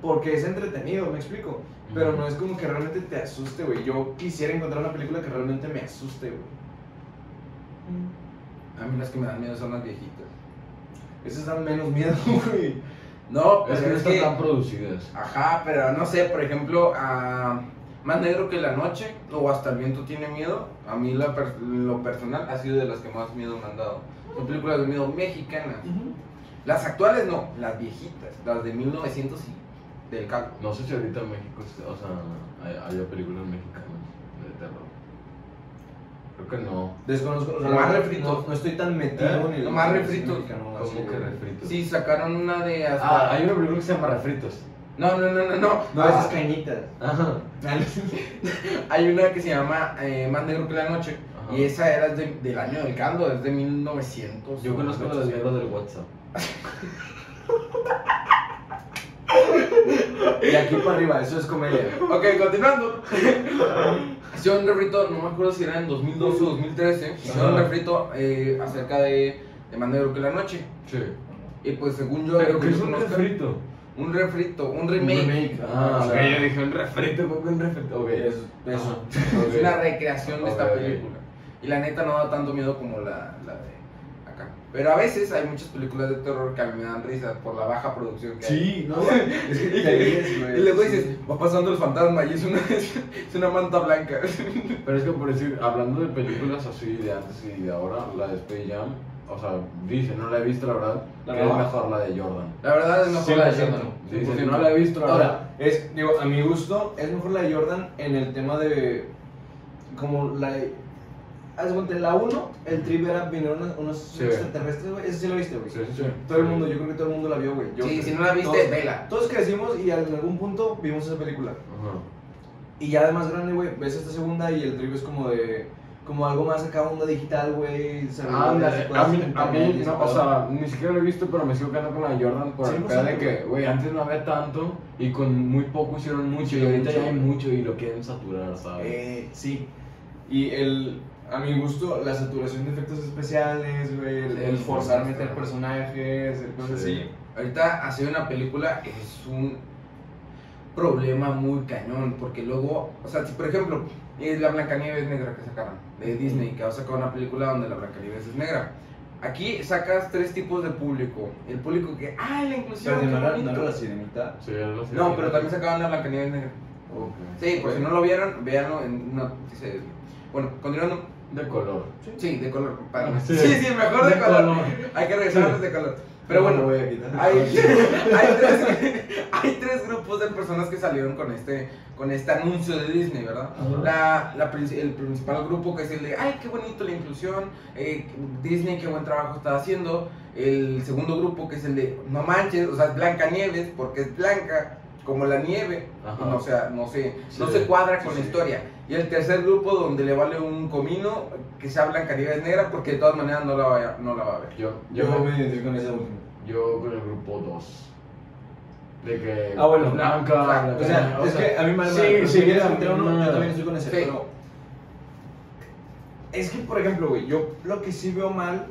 porque es entretenido, me explico. Pero no es como que realmente te asuste, güey. Yo quisiera encontrar una película que realmente me asuste, güey. A mí las que me dan miedo son las viejitas. Esas dan menos miedo, güey. No, Es pero que no es están que. tan producidas. Ajá, pero no sé, por ejemplo, a Más Negro que la Noche o Hasta el Viento Tiene Miedo, a mí la per- lo personal ha sido de las que más miedo me han dado. Son películas de miedo mexicanas. Las actuales no, las viejitas, las de 1900 y del calco. No sé si ahorita en México, o sea, hay- haya películas mexicanas. Creo que no. Desconozco, o sea, verdad, refritos. No, no estoy tan metido ¿Eh? Nomás en el refritos. así, que refritos. Sí, sacaron una de hasta... Ah, hay una película que se llama Refritos. No, no, no, no, no. No, Ah, esas cañitas. Ajá. Hay una que se llama eh, Más Negro que la Noche. Ajá. Y esa era de- del año del caldo, es de 1900. Yo conozco las mierdas del WhatsApp. Y aquí para arriba, eso es comedia. Ok, continuando. Hicieron un refrito, no me acuerdo si era en 2012 o 2013. Hicieron un refrito eh, acerca de, de Negro que la Noche. Sí. Y pues según yo. Pero que es un conozco- refrito. Un refrito, un Un remake. Ah, o ok, sea, yo dije un refrito, ¿cómo que un refrito? Ok. Es, eso. Ok. Es una recreación de esta Ok, película. Y la neta no da tanto miedo como la, la de. Pero a veces hay muchas películas de terror que a mí me dan risa por la baja producción que hay. Sí, no, es que te ríes, güey. Y luego Sí. dices, va pasando el fantasma y es una, es una manta blanca. Pero es que por decir, hablando de películas así de antes y de ahora, la de Space Jam, o sea, dice, no la he visto la verdad, La que es mejor la de Jordan. La verdad es mejor la de 100%. Jordan. Dice, no la he visto la verdad. Ahora, es, digo, a mi gusto, es mejor la de Jordan en el tema de. Como la. Haz de cuenta, en la 1, el trip era vinieron unos, unos Sí. extraterrestres, güey. Ese sí lo viste, güey. Sí, sí, sí. Todo el mundo, yo creo que todo el mundo la vio, güey. Sí, si no la viste, todos- vela. Todos crecimos y en algún punto vimos esa película. Ajá. Y ya de más grande, güey, ves esta segunda y el trip es como de. Como algo más acá, onda digital, güey. Celulares, a mí, a mí no, o sea, ni siquiera lo he visto, pero me sigo quedando con la Jordan por el 100%, pedo de que, güey. antes no había tanto y con muy poco hicieron mucho Sí, y ahorita mucho, ya hay mucho y lo quieren saturar, ¿sabes? Eh, sí. Y el, a mi gusto, la saturación de efectos especiales, güey, el, Sí, el forzar meter personajes, el cosas Sí. así. Ahorita hacer una película es un problema muy cañón, porque luego, o sea, si por ejemplo, es la Blancanieves negra que sacaron de Disney, que va a sacar una película donde la Blancanieves es negra. Aquí sacas tres tipos de público. El público que, ¡ay, la inclusión! Pero no era, bonito". no era la sirenita. Sí, era la No, pero también sacaban la Blancanieves negra. Ok. Sí, por si no lo vieron, véanlo en una noticia de Disney. Bueno, continuando. De color. Sí, de color. para- Sí. Sí, sí, mejor de, De color. color. Hay que regresarles de color. Pero No, bueno, voy a quitar. hay, hay, tres, hay tres grupos de personas que salieron con este, con este anuncio de Disney, ¿verdad? La, la el principal grupo que es el de, ay, qué bonito la inclusión, eh, Disney, qué buen trabajo está haciendo. El segundo grupo que es el de, no manches, o sea, es Blanca Nieves, porque es blanca como la nieve. Ajá. No, o sea, no se, no Sí, se cuadra con sí, la sí. historia. Y el tercer grupo donde le vale un comino que sea Blanca Nieves negra, porque de todas maneras no la, vaya, no la va a ver. Yo, Yo yo, me identifico con esa última. yo con el grupo 2. De que. Ah, bueno, blanca. O sea, es que a mí me sí, sí, sí, si quieres sí, meter uno, no. yo también estoy con ese. Pero es que, por ejemplo, güey, yo lo que sí veo mal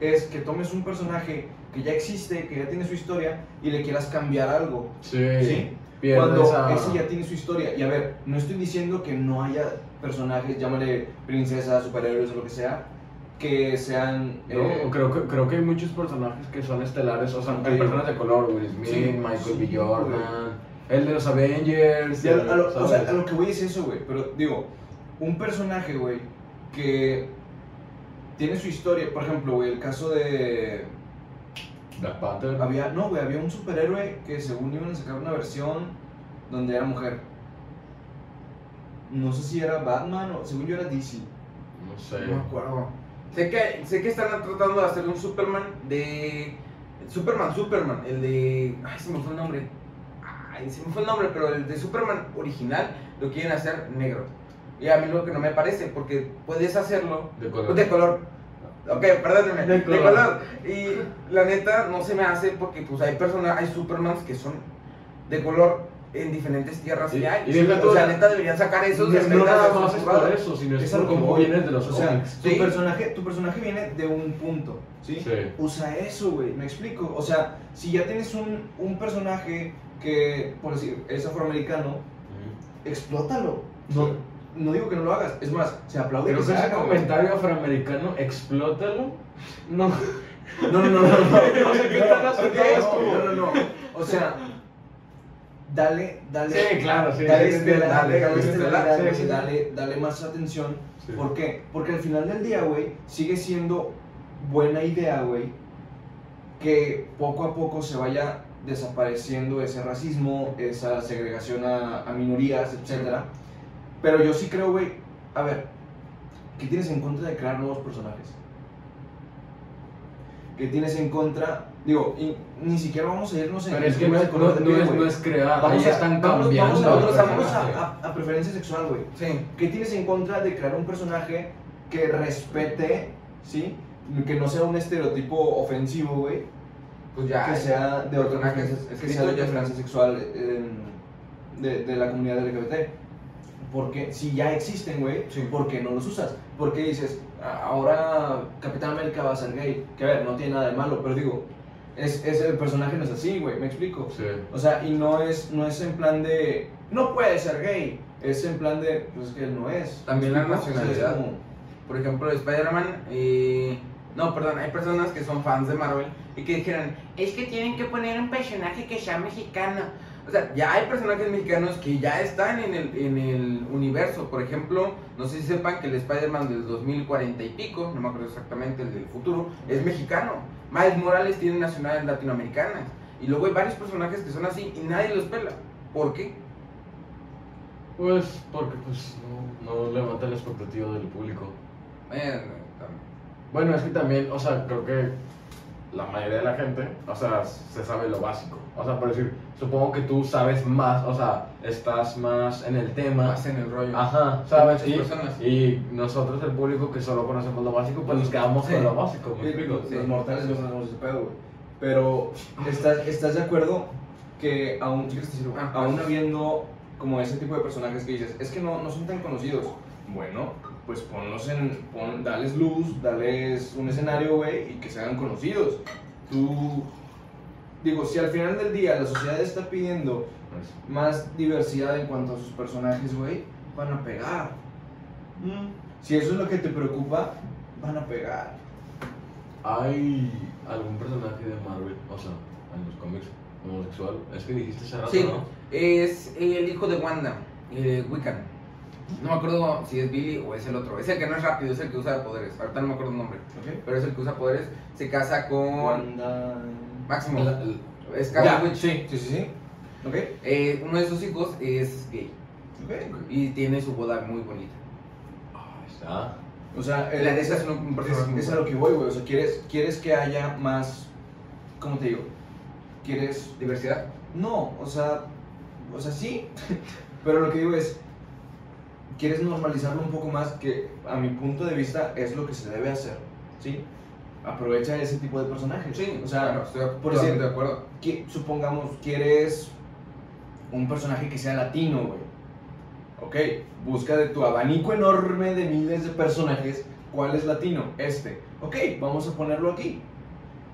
es que tomes un personaje que ya existe, que ya tiene su historia, y le quieras cambiar algo. Sí. ¿Sí? Pierde Cuando esa- ese ya tiene su historia. Y a ver, no estoy diciendo que no haya personajes, llámale princesas, superhéroes o lo que sea, que sean. No, eh, creo, que, creo que hay muchos personajes que son estelares, o sea, hay Sí. personas de color, Will Smith, Sí, Michael sí, B. Jordan, el de los Avengers. Y a, a lo, o sea, a lo que voy es eso, güey. Pero digo, un personaje, güey, que tiene su historia. Por ejemplo, güey, el caso de. Black Panther. Había, no, güey, había un superhéroe que según iban a sacar una versión donde era mujer. No sé si era Batman o según yo era DC. No sé. No me acuerdo. Sé que, sé que están tratando de hacer un Superman de. Superman, Superman, el de. Ay, se me fue el nombre. Ay, se me fue el nombre, pero el de Superman original lo quieren hacer negro. Y a mí lo que no me parece, porque puedes hacerlo De color. de color. Ok, perdónenme. De De color. Y la neta no se me hace porque pues hay personas, hay Supermans que son de color en diferentes tierras Y- que hay. y o sea, neta deberían sacar esos No, no nada más es por eso, sino es Es a por cómo vienes de los O sea, cómics. tu, Sí. personaje, tu personaje viene de un punto, ¿sí? Sí. Usa eso, güey, me explico. O sea, si ya tienes un, un personaje que, por decir, es afroamericano, explótalo. No, no digo que no lo hagas, es más, se aplaude Creo que que se ese haga, güey. comentario afroamericano, explótalo. No. No, no, no, no, no. O sea, ¿qué tal No, no, no, no. O sea, dale, dale. Sí, claro, sí. Dale, sí, dale, dale, dale, sí, dale, dale más atención. Sí. ¿Por qué? Porque al final del día, güey, sigue siendo buena idea, güey, que poco a poco se vaya desapareciendo ese racismo, esa segregación a, a minorías, etc. Pero yo sí creo, güey, a ver, ¿qué tienes en contra de crear nuevos personajes? ¿Qué tienes en contra? Digo, y ni siquiera vamos a irnos en Pero es que no es, no, no es, no es crear, Vamos ahí a- están vamos- cambiando. Vamos a, otros vamos a- preferencia sexual, güey. Sí. ¿Qué tienes en contra de crear un personaje que respete, ¿sí? Que no sea un estereotipo ofensivo, güey. Pues ya. Que sea de preferencia, que sea de preferencia sexual em, de, de la comunidad LGBT. Porque si ya existen, güey, Sí. ¿por qué no los usas? ¿Por qué dices, "A- ahora Capitán América va a ser gay? Que a ver, no tiene nada de malo, pero digo, es, es el personaje no es así, güey, ¿me explico? Sí. O sea, y no es, no es en plan de, no puede ser gay, es en plan de, pues es que él no es. También la nacionalidad. como- Por ejemplo, Spider-Man. eh, no, perdón, hay personas que son fans de Marvel y que dijeron: Es que tienen que poner un personaje que sea mexicano. O sea, ya hay personajes mexicanos que ya están en el, en el universo. Por ejemplo, no sé si sepan que el Spider-Man del 2040 y pico, no me acuerdo exactamente, el del futuro, es mexicano. Miles Morales tiene nacionalidades latinoamericanas. Y luego hay varios personajes que son así y nadie los pela. ¿Por qué? Pues porque pues no, no levanta la expectativa del público. Eh, Bueno, es que también, o sea, creo que la mayoría de la gente, o sea, se sabe lo básico. O sea, por decir, supongo que tú sabes más, o sea, estás más en el tema. más en el rollo. Ajá, ¿sabes? Y, y nosotros, el público que solo conocemos lo básico, pues nos quedamos Sí. con lo básico, ¿me Sí, explico? Los mortales no conocemos ese pedo, güey. Pero, ¿estás, ¿estás de acuerdo que aún, ¿sí? Ah, aún pues. habiendo como ese tipo de personajes que dices, es que no, no son tan conocidos? Bueno, pues ponlos en, pon, dales luz, dales un escenario, güey, y que se hagan conocidos. Tú, digo, si al final del día la sociedad está pidiendo Pues, más diversidad en cuanto a sus personajes, güey, van a pegar. Mm. Si eso es lo que te preocupa, van a pegar. ¿Hay algún personaje de Marvel, o sea, en los cómics homosexual? Es que dijiste hace rato, Sí, ¿no? es el hijo de Wanda, eh, Wiccan. No me acuerdo si es Billy o es el otro. Es el que no es rápido, es el que usa poderes. Ahorita no me acuerdo el nombre. Pero es el que usa poderes. Se casa con Wanda... Máximo. La- la- Es Scarlet Witch. sí, sí, sí, sí. ¿Ok? Eh, uno de sus hijos es gay. Ok. Y tiene su boda muy bonita. Ahí está. O sea, La es, neta es un- un personaje muy es a lo que voy, güey. O sea, ¿quieres, quieres que haya más. ¿Cómo te digo? ¿Quieres.? Diversidad. No, o sea. O sea, sí. Pero lo que digo es. ¿Quieres normalizarlo un poco más? Que a mi punto de vista es lo que se debe hacer. ¿Sí? Aprovecha ese tipo de personajes. Sí, o sea, claro, estoy por decir- de acuerdo. que- supongamos, quieres un personaje que sea latino, güey. Ok, busca de tu abanico enorme de miles de personajes, ¿cuál es latino? Este. Ok, vamos a ponerlo aquí.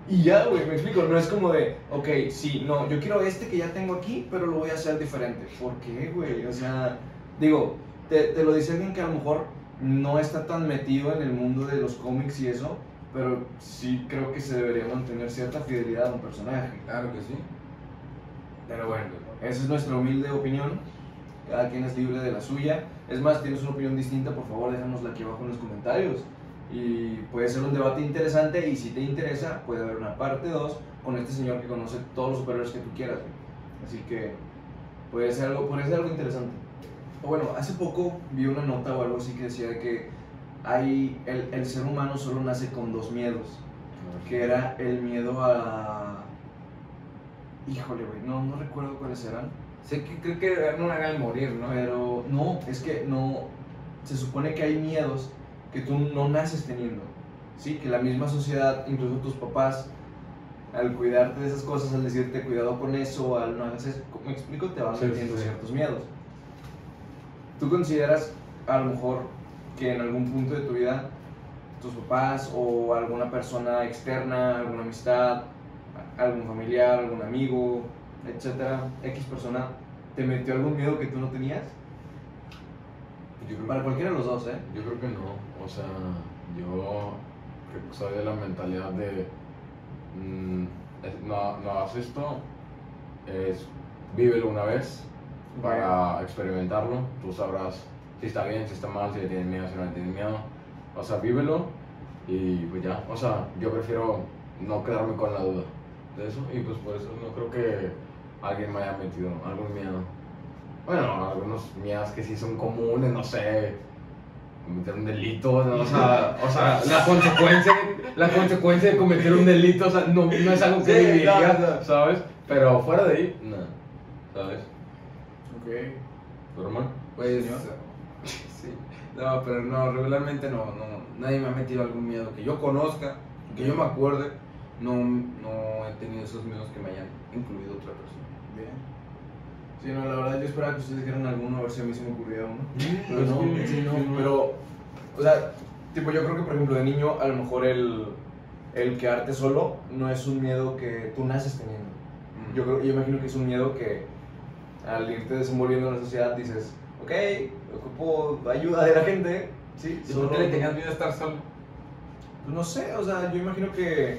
Y ya, güey, me explico, no es como de, ok, sí, no, yo quiero este que ya tengo aquí, pero lo voy a hacer diferente. ¿Por qué, güey? O sea, digo, te, te lo dice alguien que a lo mejor no está tan metido en el mundo de los cómics y eso, pero sí creo que se debería mantener cierta fidelidad a un personaje. Claro que sí. Pero bueno, esa es nuestra humilde opinión. Cada quien es libre de la suya. Es más, tienes una opinión distinta, por favor déjanosla aquí abajo en los comentarios. Y puede ser un debate interesante y si te interesa, puede haber una parte 2 con este señor que conoce todos los superhéroes que tú quieras. Así que puede ser algo, puede ser algo interesante. O bueno, hace poco vi una nota o algo así que decía que hay, el, el ser humano solo nace con dos miedos que era el miedo a... Híjole, güey, no, no recuerdo cuáles eran, Sé que creo que no era el morir, ¿no? pero no, es que no, se supone que hay miedos que tú no naces teniendo, sí, que la misma sociedad, incluso tus papás, al cuidarte de esas cosas, al decirte cuidado con eso, al no hagas eso, me explico, te van Sí, sí, metiendo sí. ciertos miedos. ¿Tú consideras a lo mejor que en algún punto de tu vida tus papás o alguna persona externa, alguna amistad, algún familiar, algún amigo, etcétera, X persona, te metió algún miedo que tú no tenías? Yo creo, Para cualquiera de los dos, ¿eh? yo creo que no. O sea, yo creo que soy de la mentalidad de. mm, es- no, no hagas esto, es vívelo una vez para experimentarlo. Tú sabrás si está bien, si está mal, si le tienes miedo, si no le tienes miedo. O sea, vívelo y pues ya. O sea, yo prefiero no quedarme con la duda de eso y pues por eso no creo que alguien me haya metido algún miedo. Bueno, algunos miedos que sí son comunes, no sé, cometer un delito, ¿no? o sea, o sea la, consecuencia, la consecuencia de cometer un delito, o sea, no, no es algo que Sí, viviría. ¿sabes? Pero fuera de ahí, no, ¿sabes? Ok. ¿Tu hermano? Pues. Señor. Sí. No, pero no, regularmente no, no. Nadie me ha metido algún miedo que yo conozca, que yo me acuerde. No, no he tenido esos miedos que me hayan incluido otra persona. Bien. Sí, no, la verdad yo esperaba que ustedes dijeran alguno, a ver si a mí se me ocurría uno. Pero no, sí, no. pero, o sea, tipo, yo creo que, por ejemplo, de niño, a lo mejor el, el quedarte solo no es un miedo que tú naces teniendo. Mm. Yo, creo, yo imagino que es un miedo que al irte desenvolviendo en la sociedad dices, ok, ocupo ayuda de la gente, ¿sí? ¿Y por qué le tenías miedo a estar solo? Pues no sé, o sea, yo imagino que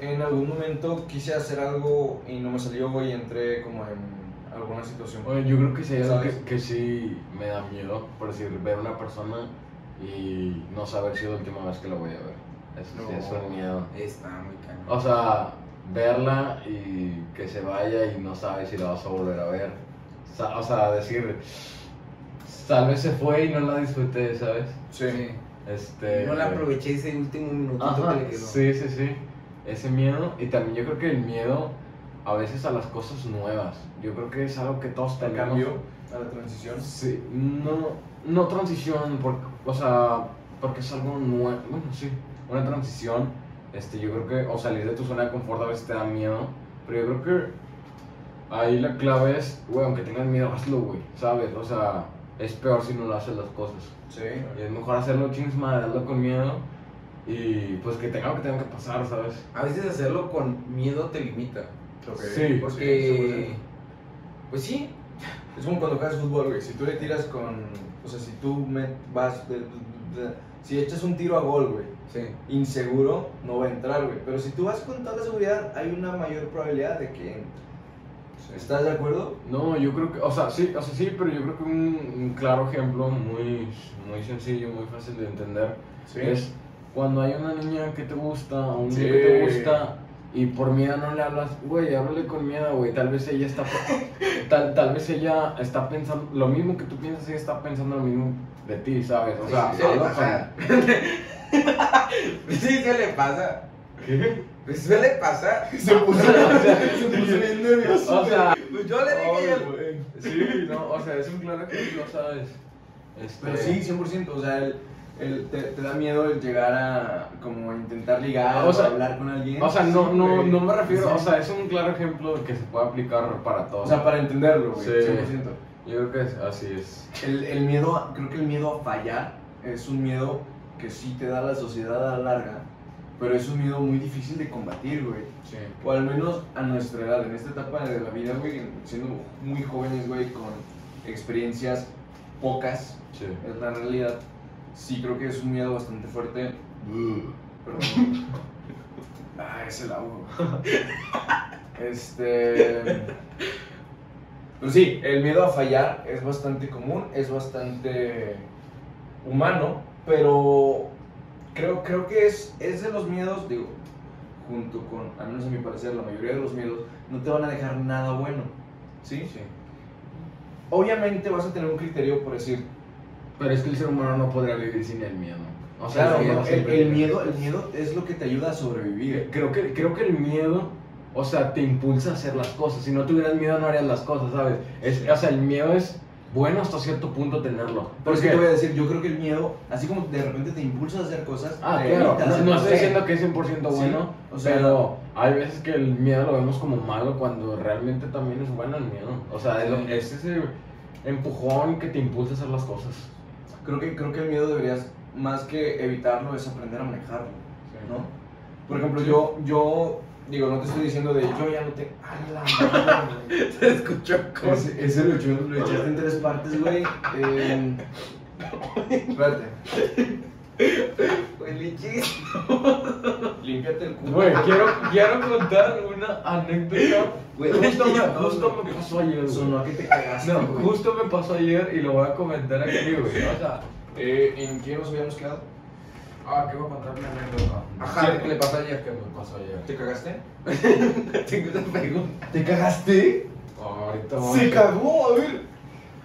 en algún momento quise hacer algo y no me salió y entré como en alguna situación. Oye, yo creo que sí hay algo que, que sí me da miedo, por decir, ver a una persona y no saber si es la última vez que la voy a ver. Eso sí es un miedo. Está muy cañón. O sea, verla y que se vaya y no sabes si la vas a volver a ver. O sea, decir, tal vez se fue y no la disfruté, ¿sabes? sí. Este... No le aproveché ese último minutito Ajá, que le quedó. sí, sí, sí. Ese miedo. Y también yo creo que el miedo a veces a las cosas nuevas. Yo creo que es algo que todos ¿Al tenemos. cambio? ¿A la transición? Sí, no, no transición, porque, o sea, porque es algo nuevo, bueno, sí, una transición, este, yo creo que, o salir de tu zona de confort a veces te da miedo, pero yo creo que ahí la clave es, güey, aunque tengas miedo, hazlo, güey, ¿sabes? O sea, es peor si no lo haces las cosas. Sí. Y es mejor hacerlo chings madre, hazlo con miedo y pues que tenga lo que tenga que pasar, ¿sabes? A veces hacerlo con miedo te limita. Ok. Sí. Porque. Pues sí. Es como cuando juegas fútbol, güey. Si tú le tiras con. O sea, si tú me vas. de- de- de- si echas un tiro a gol, güey, Sí. inseguro, no va a entrar, güey. Pero si tú vas con toda la seguridad, hay una mayor probabilidad de que entre. ¿Estás de acuerdo? No, yo creo que, o sea, sí, o sea, sí, pero yo creo que un, un claro ejemplo muy, muy sencillo, muy fácil de entender, es cuando hay una niña que te gusta, o un niño Sí. que te gusta, y por miedo no le hablas, güey, háblale con miedo, güey, tal vez ella está, tal, tal vez ella está pensando, lo mismo que tú piensas, ella está pensando lo mismo de ti, ¿sabes? O sea, Sí, suele habla sí, suele pasar. ¿Qué? Pues suele pasar. Se puso, se puso bien nervioso. O sea, Pues yo le dije ya. güey. sí, no, o sea, es un claro ejemplo, ¿sabes? Este, Pero sí, 100%. O sea, el, el- te, te da miedo el llegar a como intentar ligar O o, sea, hablar con alguien. O sea, no, Sí, no, no me refiero, Sí. o sea, es un claro ejemplo que se puede aplicar para todos. O sea, para entenderlo, güey. Sí. 100%. Yo creo que es- así es. El, el miedo, creo que el miedo a fallar es un miedo que sí te da la sociedad a la larga, pero es un miedo muy difícil de combatir, güey. Sí. O al menos a nuestra edad, en esta etapa de la vida, güey, siendo muy jóvenes, güey, con experiencias pocas, Sí. es la realidad. Sí creo que es un miedo bastante fuerte. Pero... ah, es el agua. Este... Pero sí, el miedo a fallar es bastante común, es bastante humano, pero creo, creo que es, es de los miedos, digo, junto con, al menos a mi parecer, la mayoría de los miedos, no te van a dejar nada bueno, ¿sí? Sí. Obviamente vas a tener un criterio por decir, Pero es que el ser humano no podría vivir sin el miedo. O sea, claro, el miedo el, el miedo, el miedo es lo que te ayuda a sobrevivir. Creo que, creo que el miedo, o sea, te impulsa a hacer las cosas. Si no tuvieras miedo, no harías las cosas, ¿sabes? Es. O sea, el miedo es bueno hasta cierto punto tenerlo. Pero es que Porque- te voy a decir, yo creo que el miedo, así como de repente te impulsa a hacer cosas, Ah, te claro, no, no estoy diciendo que es 100% Sí, bueno, o sea- pero hay veces que el miedo lo vemos como malo cuando realmente también es bueno el miedo. O sea, Sí. es ese empujón que te impulsa a hacer las cosas. Creo que, creo que el miedo deberías, más que evitarlo, es aprender a manejarlo, ¿no? Por ejemplo, yo, yo, digo, no te estoy diciendo de yo ya no te... ¡A la madre, güey! Se escuchó como. Ese, ese lo, echó- lo echaste en tres partes, güey. Eh, espérate. Fue. Límpiate el culo. Güey, quiero, quiero contar una anécdota. Güey, justo, me, no, justo me pasó ayer, güey. Sonó a que te cagaste, No, güey. justo me pasó ayer y lo voy a comentar aquí, güey. O sea, Eh, ¿En qué nos habíamos quedado? Ah, ¿qué voy a contar una anécdota? Ajá, ¿qué le pasó ayer? ¿Qué me pasó ayer? ¿Te cagaste? Tengo pregunta. ¿Te cagaste? Ahorita vamos Se cagó, a ver.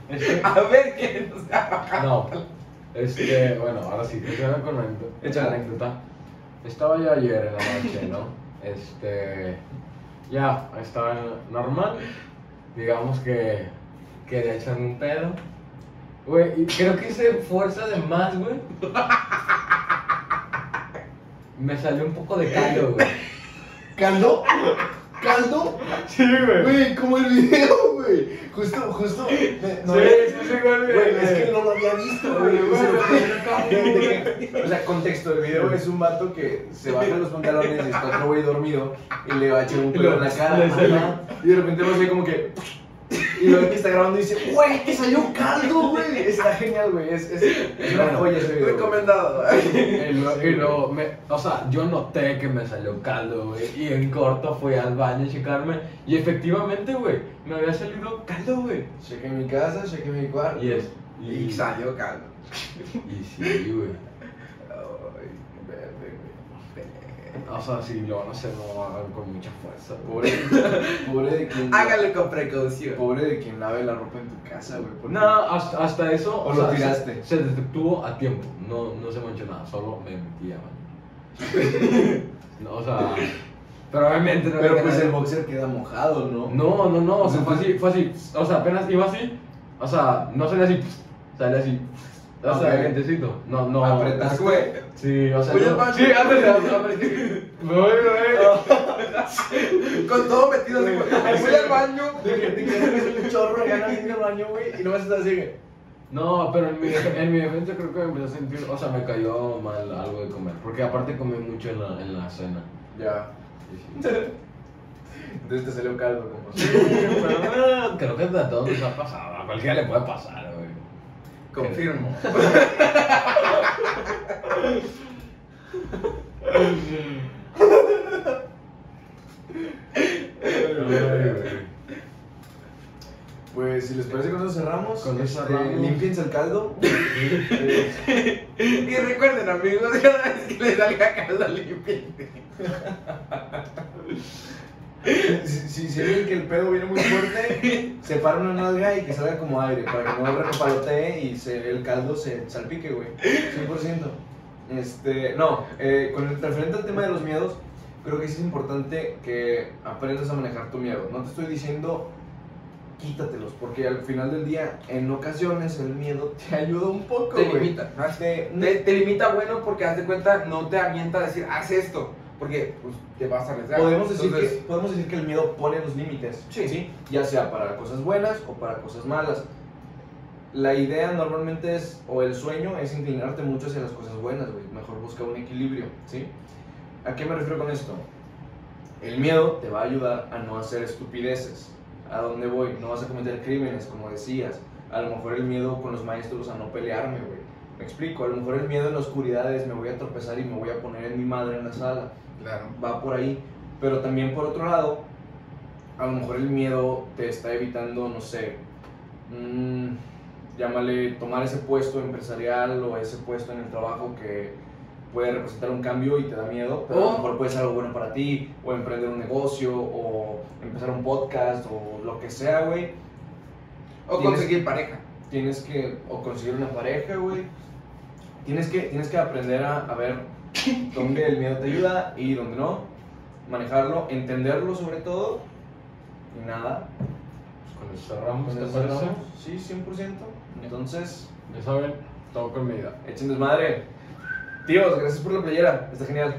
Es que- A ver qué nos ha No. Este, bueno, ahora sí, que se con la anécdota-. Estaba yo ayer en la noche, ¿no? Este. Ya, estaba normal. Digamos que quería echarme un pedo. Güey, creo que hice fuerza de más, güey. Me salió un poco de caldo, güey. ¿Caldo? ¿Caldo? Sí, güey. Güey, como el video, güey. Justo, justo. me- no Sí, sí, sí, güey. Güey, es que no lo había visto, güey. O sea, contexto, el video es un vato que se baja los pantalones y está otro güey dormido y le va a echar un pelo en la cara. Y de repente va a ser como que. Y luego que está grabando y dice, güey, te salió caldo, güey. Está genial, güey. Es, es, es una Bueno, joya ese video. güey. Recomendado. Y luego, y luego me, o sea, yo noté que me salió caldo, güey. Y en corto fui al baño a checarme. Y efectivamente, güey, me había salido caldo, güey. Cheque mi casa, cheque mi cuarto. Y es. Y salió caldo. Y sí, güey. Ay, verde, güey. O sea, si lo van a hacer, no lo hagan con mucha fuerza. Pobre, pobre de quien. Hágale con precaución. Pobre de quien lave la ropa en tu casa, güey. porque- No, hasta, hasta eso. O lo sea, tiraste. Se, se detuvo a tiempo. No, no se manchó nada, solo me metí a baño. No, o sea. Pero obviamente no Pero pues nada. el boxer queda mojado, ¿no? No, no, no, o sea, fue así, fue así. O sea, apenas iba así. O sea, no salía así. Salía así. O sea, Ok. gentecito. No, no. Apretaste, güey. Sí, o sea. Voy no- al baño. Sí, ándale, ándale. Me voy, güey. Con todo metido así, güey. Voy al baño. De que te quedas un chorro y ganas en el baño, güey, y no vas a estar así, güey. No, pero en mi, en mi defensa creo que me empecé a sentir. O sea, me cayó mal algo de comer. Porque aparte comí mucho en la, en la cena. Ya. Sí, sí. Entonces te salió caldo, como. Pero, eh, creo que a todos nos ha pasado. A cualquiera le puede pasar. Confirmo. Pues si les parece con eso cerramos. Con eso Este, cerramos. Límpiense el caldo. Y recuerden, amigos, cada vez que les salga caldo, limpien. si, si, si ven que el pedo viene muy fuerte, separa una nalga y que salga como aire para que no repalotee y se, el caldo se salpique, güey. 100%. Este, no, eh, con el referente al tema de los miedos, creo que sí es importante que aprendas a manejar tu miedo. No te estoy diciendo quítatelos, porque al final del día, en ocasiones, el miedo te ayuda un poco, Te limita. Te- Te, te limita, bueno, porque haz de cuenta, no te avienta a decir, haz esto. Porque pues, te vas a arriesgar. Podemos decir, Entonces, que, podemos decir que el miedo pone los límites, Sí. Ya sea para cosas buenas o para cosas malas. La idea normalmente es, o el sueño es inclinarte mucho hacia las cosas buenas, güey. Mejor busca un equilibrio, ¿sí? ¿A qué me refiero con esto? El miedo te va a ayudar a no hacer estupideces. ¿A dónde voy? No vas a cometer crímenes, como decías. A lo mejor el miedo con los maestros a no pelearme, güey. Me explico, a lo mejor el miedo en la oscuridad es me voy a tropezar y me voy a poner en mi madre en la sala Claro. va por ahí. Pero también por otro lado, a lo mejor el miedo te está evitando, no sé, mm, llámale tomar ese puesto empresarial o ese puesto en el trabajo que puede representar un cambio y te da miedo, pero a lo mejor puede ser algo bueno para ti, o emprender un negocio, o empezar un podcast, o lo que sea, güey. O Tienes- conseguir pareja. Tienes que, o conseguir una pareja, güey. Tienes que, tienes que aprender a, a ver dónde el miedo te ayuda y dónde no. Manejarlo, entenderlo sobre todo. Y nada. Pues con eso cerramos, ¿te cerramos. Sí, 100%. Entonces, Ya saben, todo con medida. echen desmadre. Tíos, gracias por la playera. Está genial.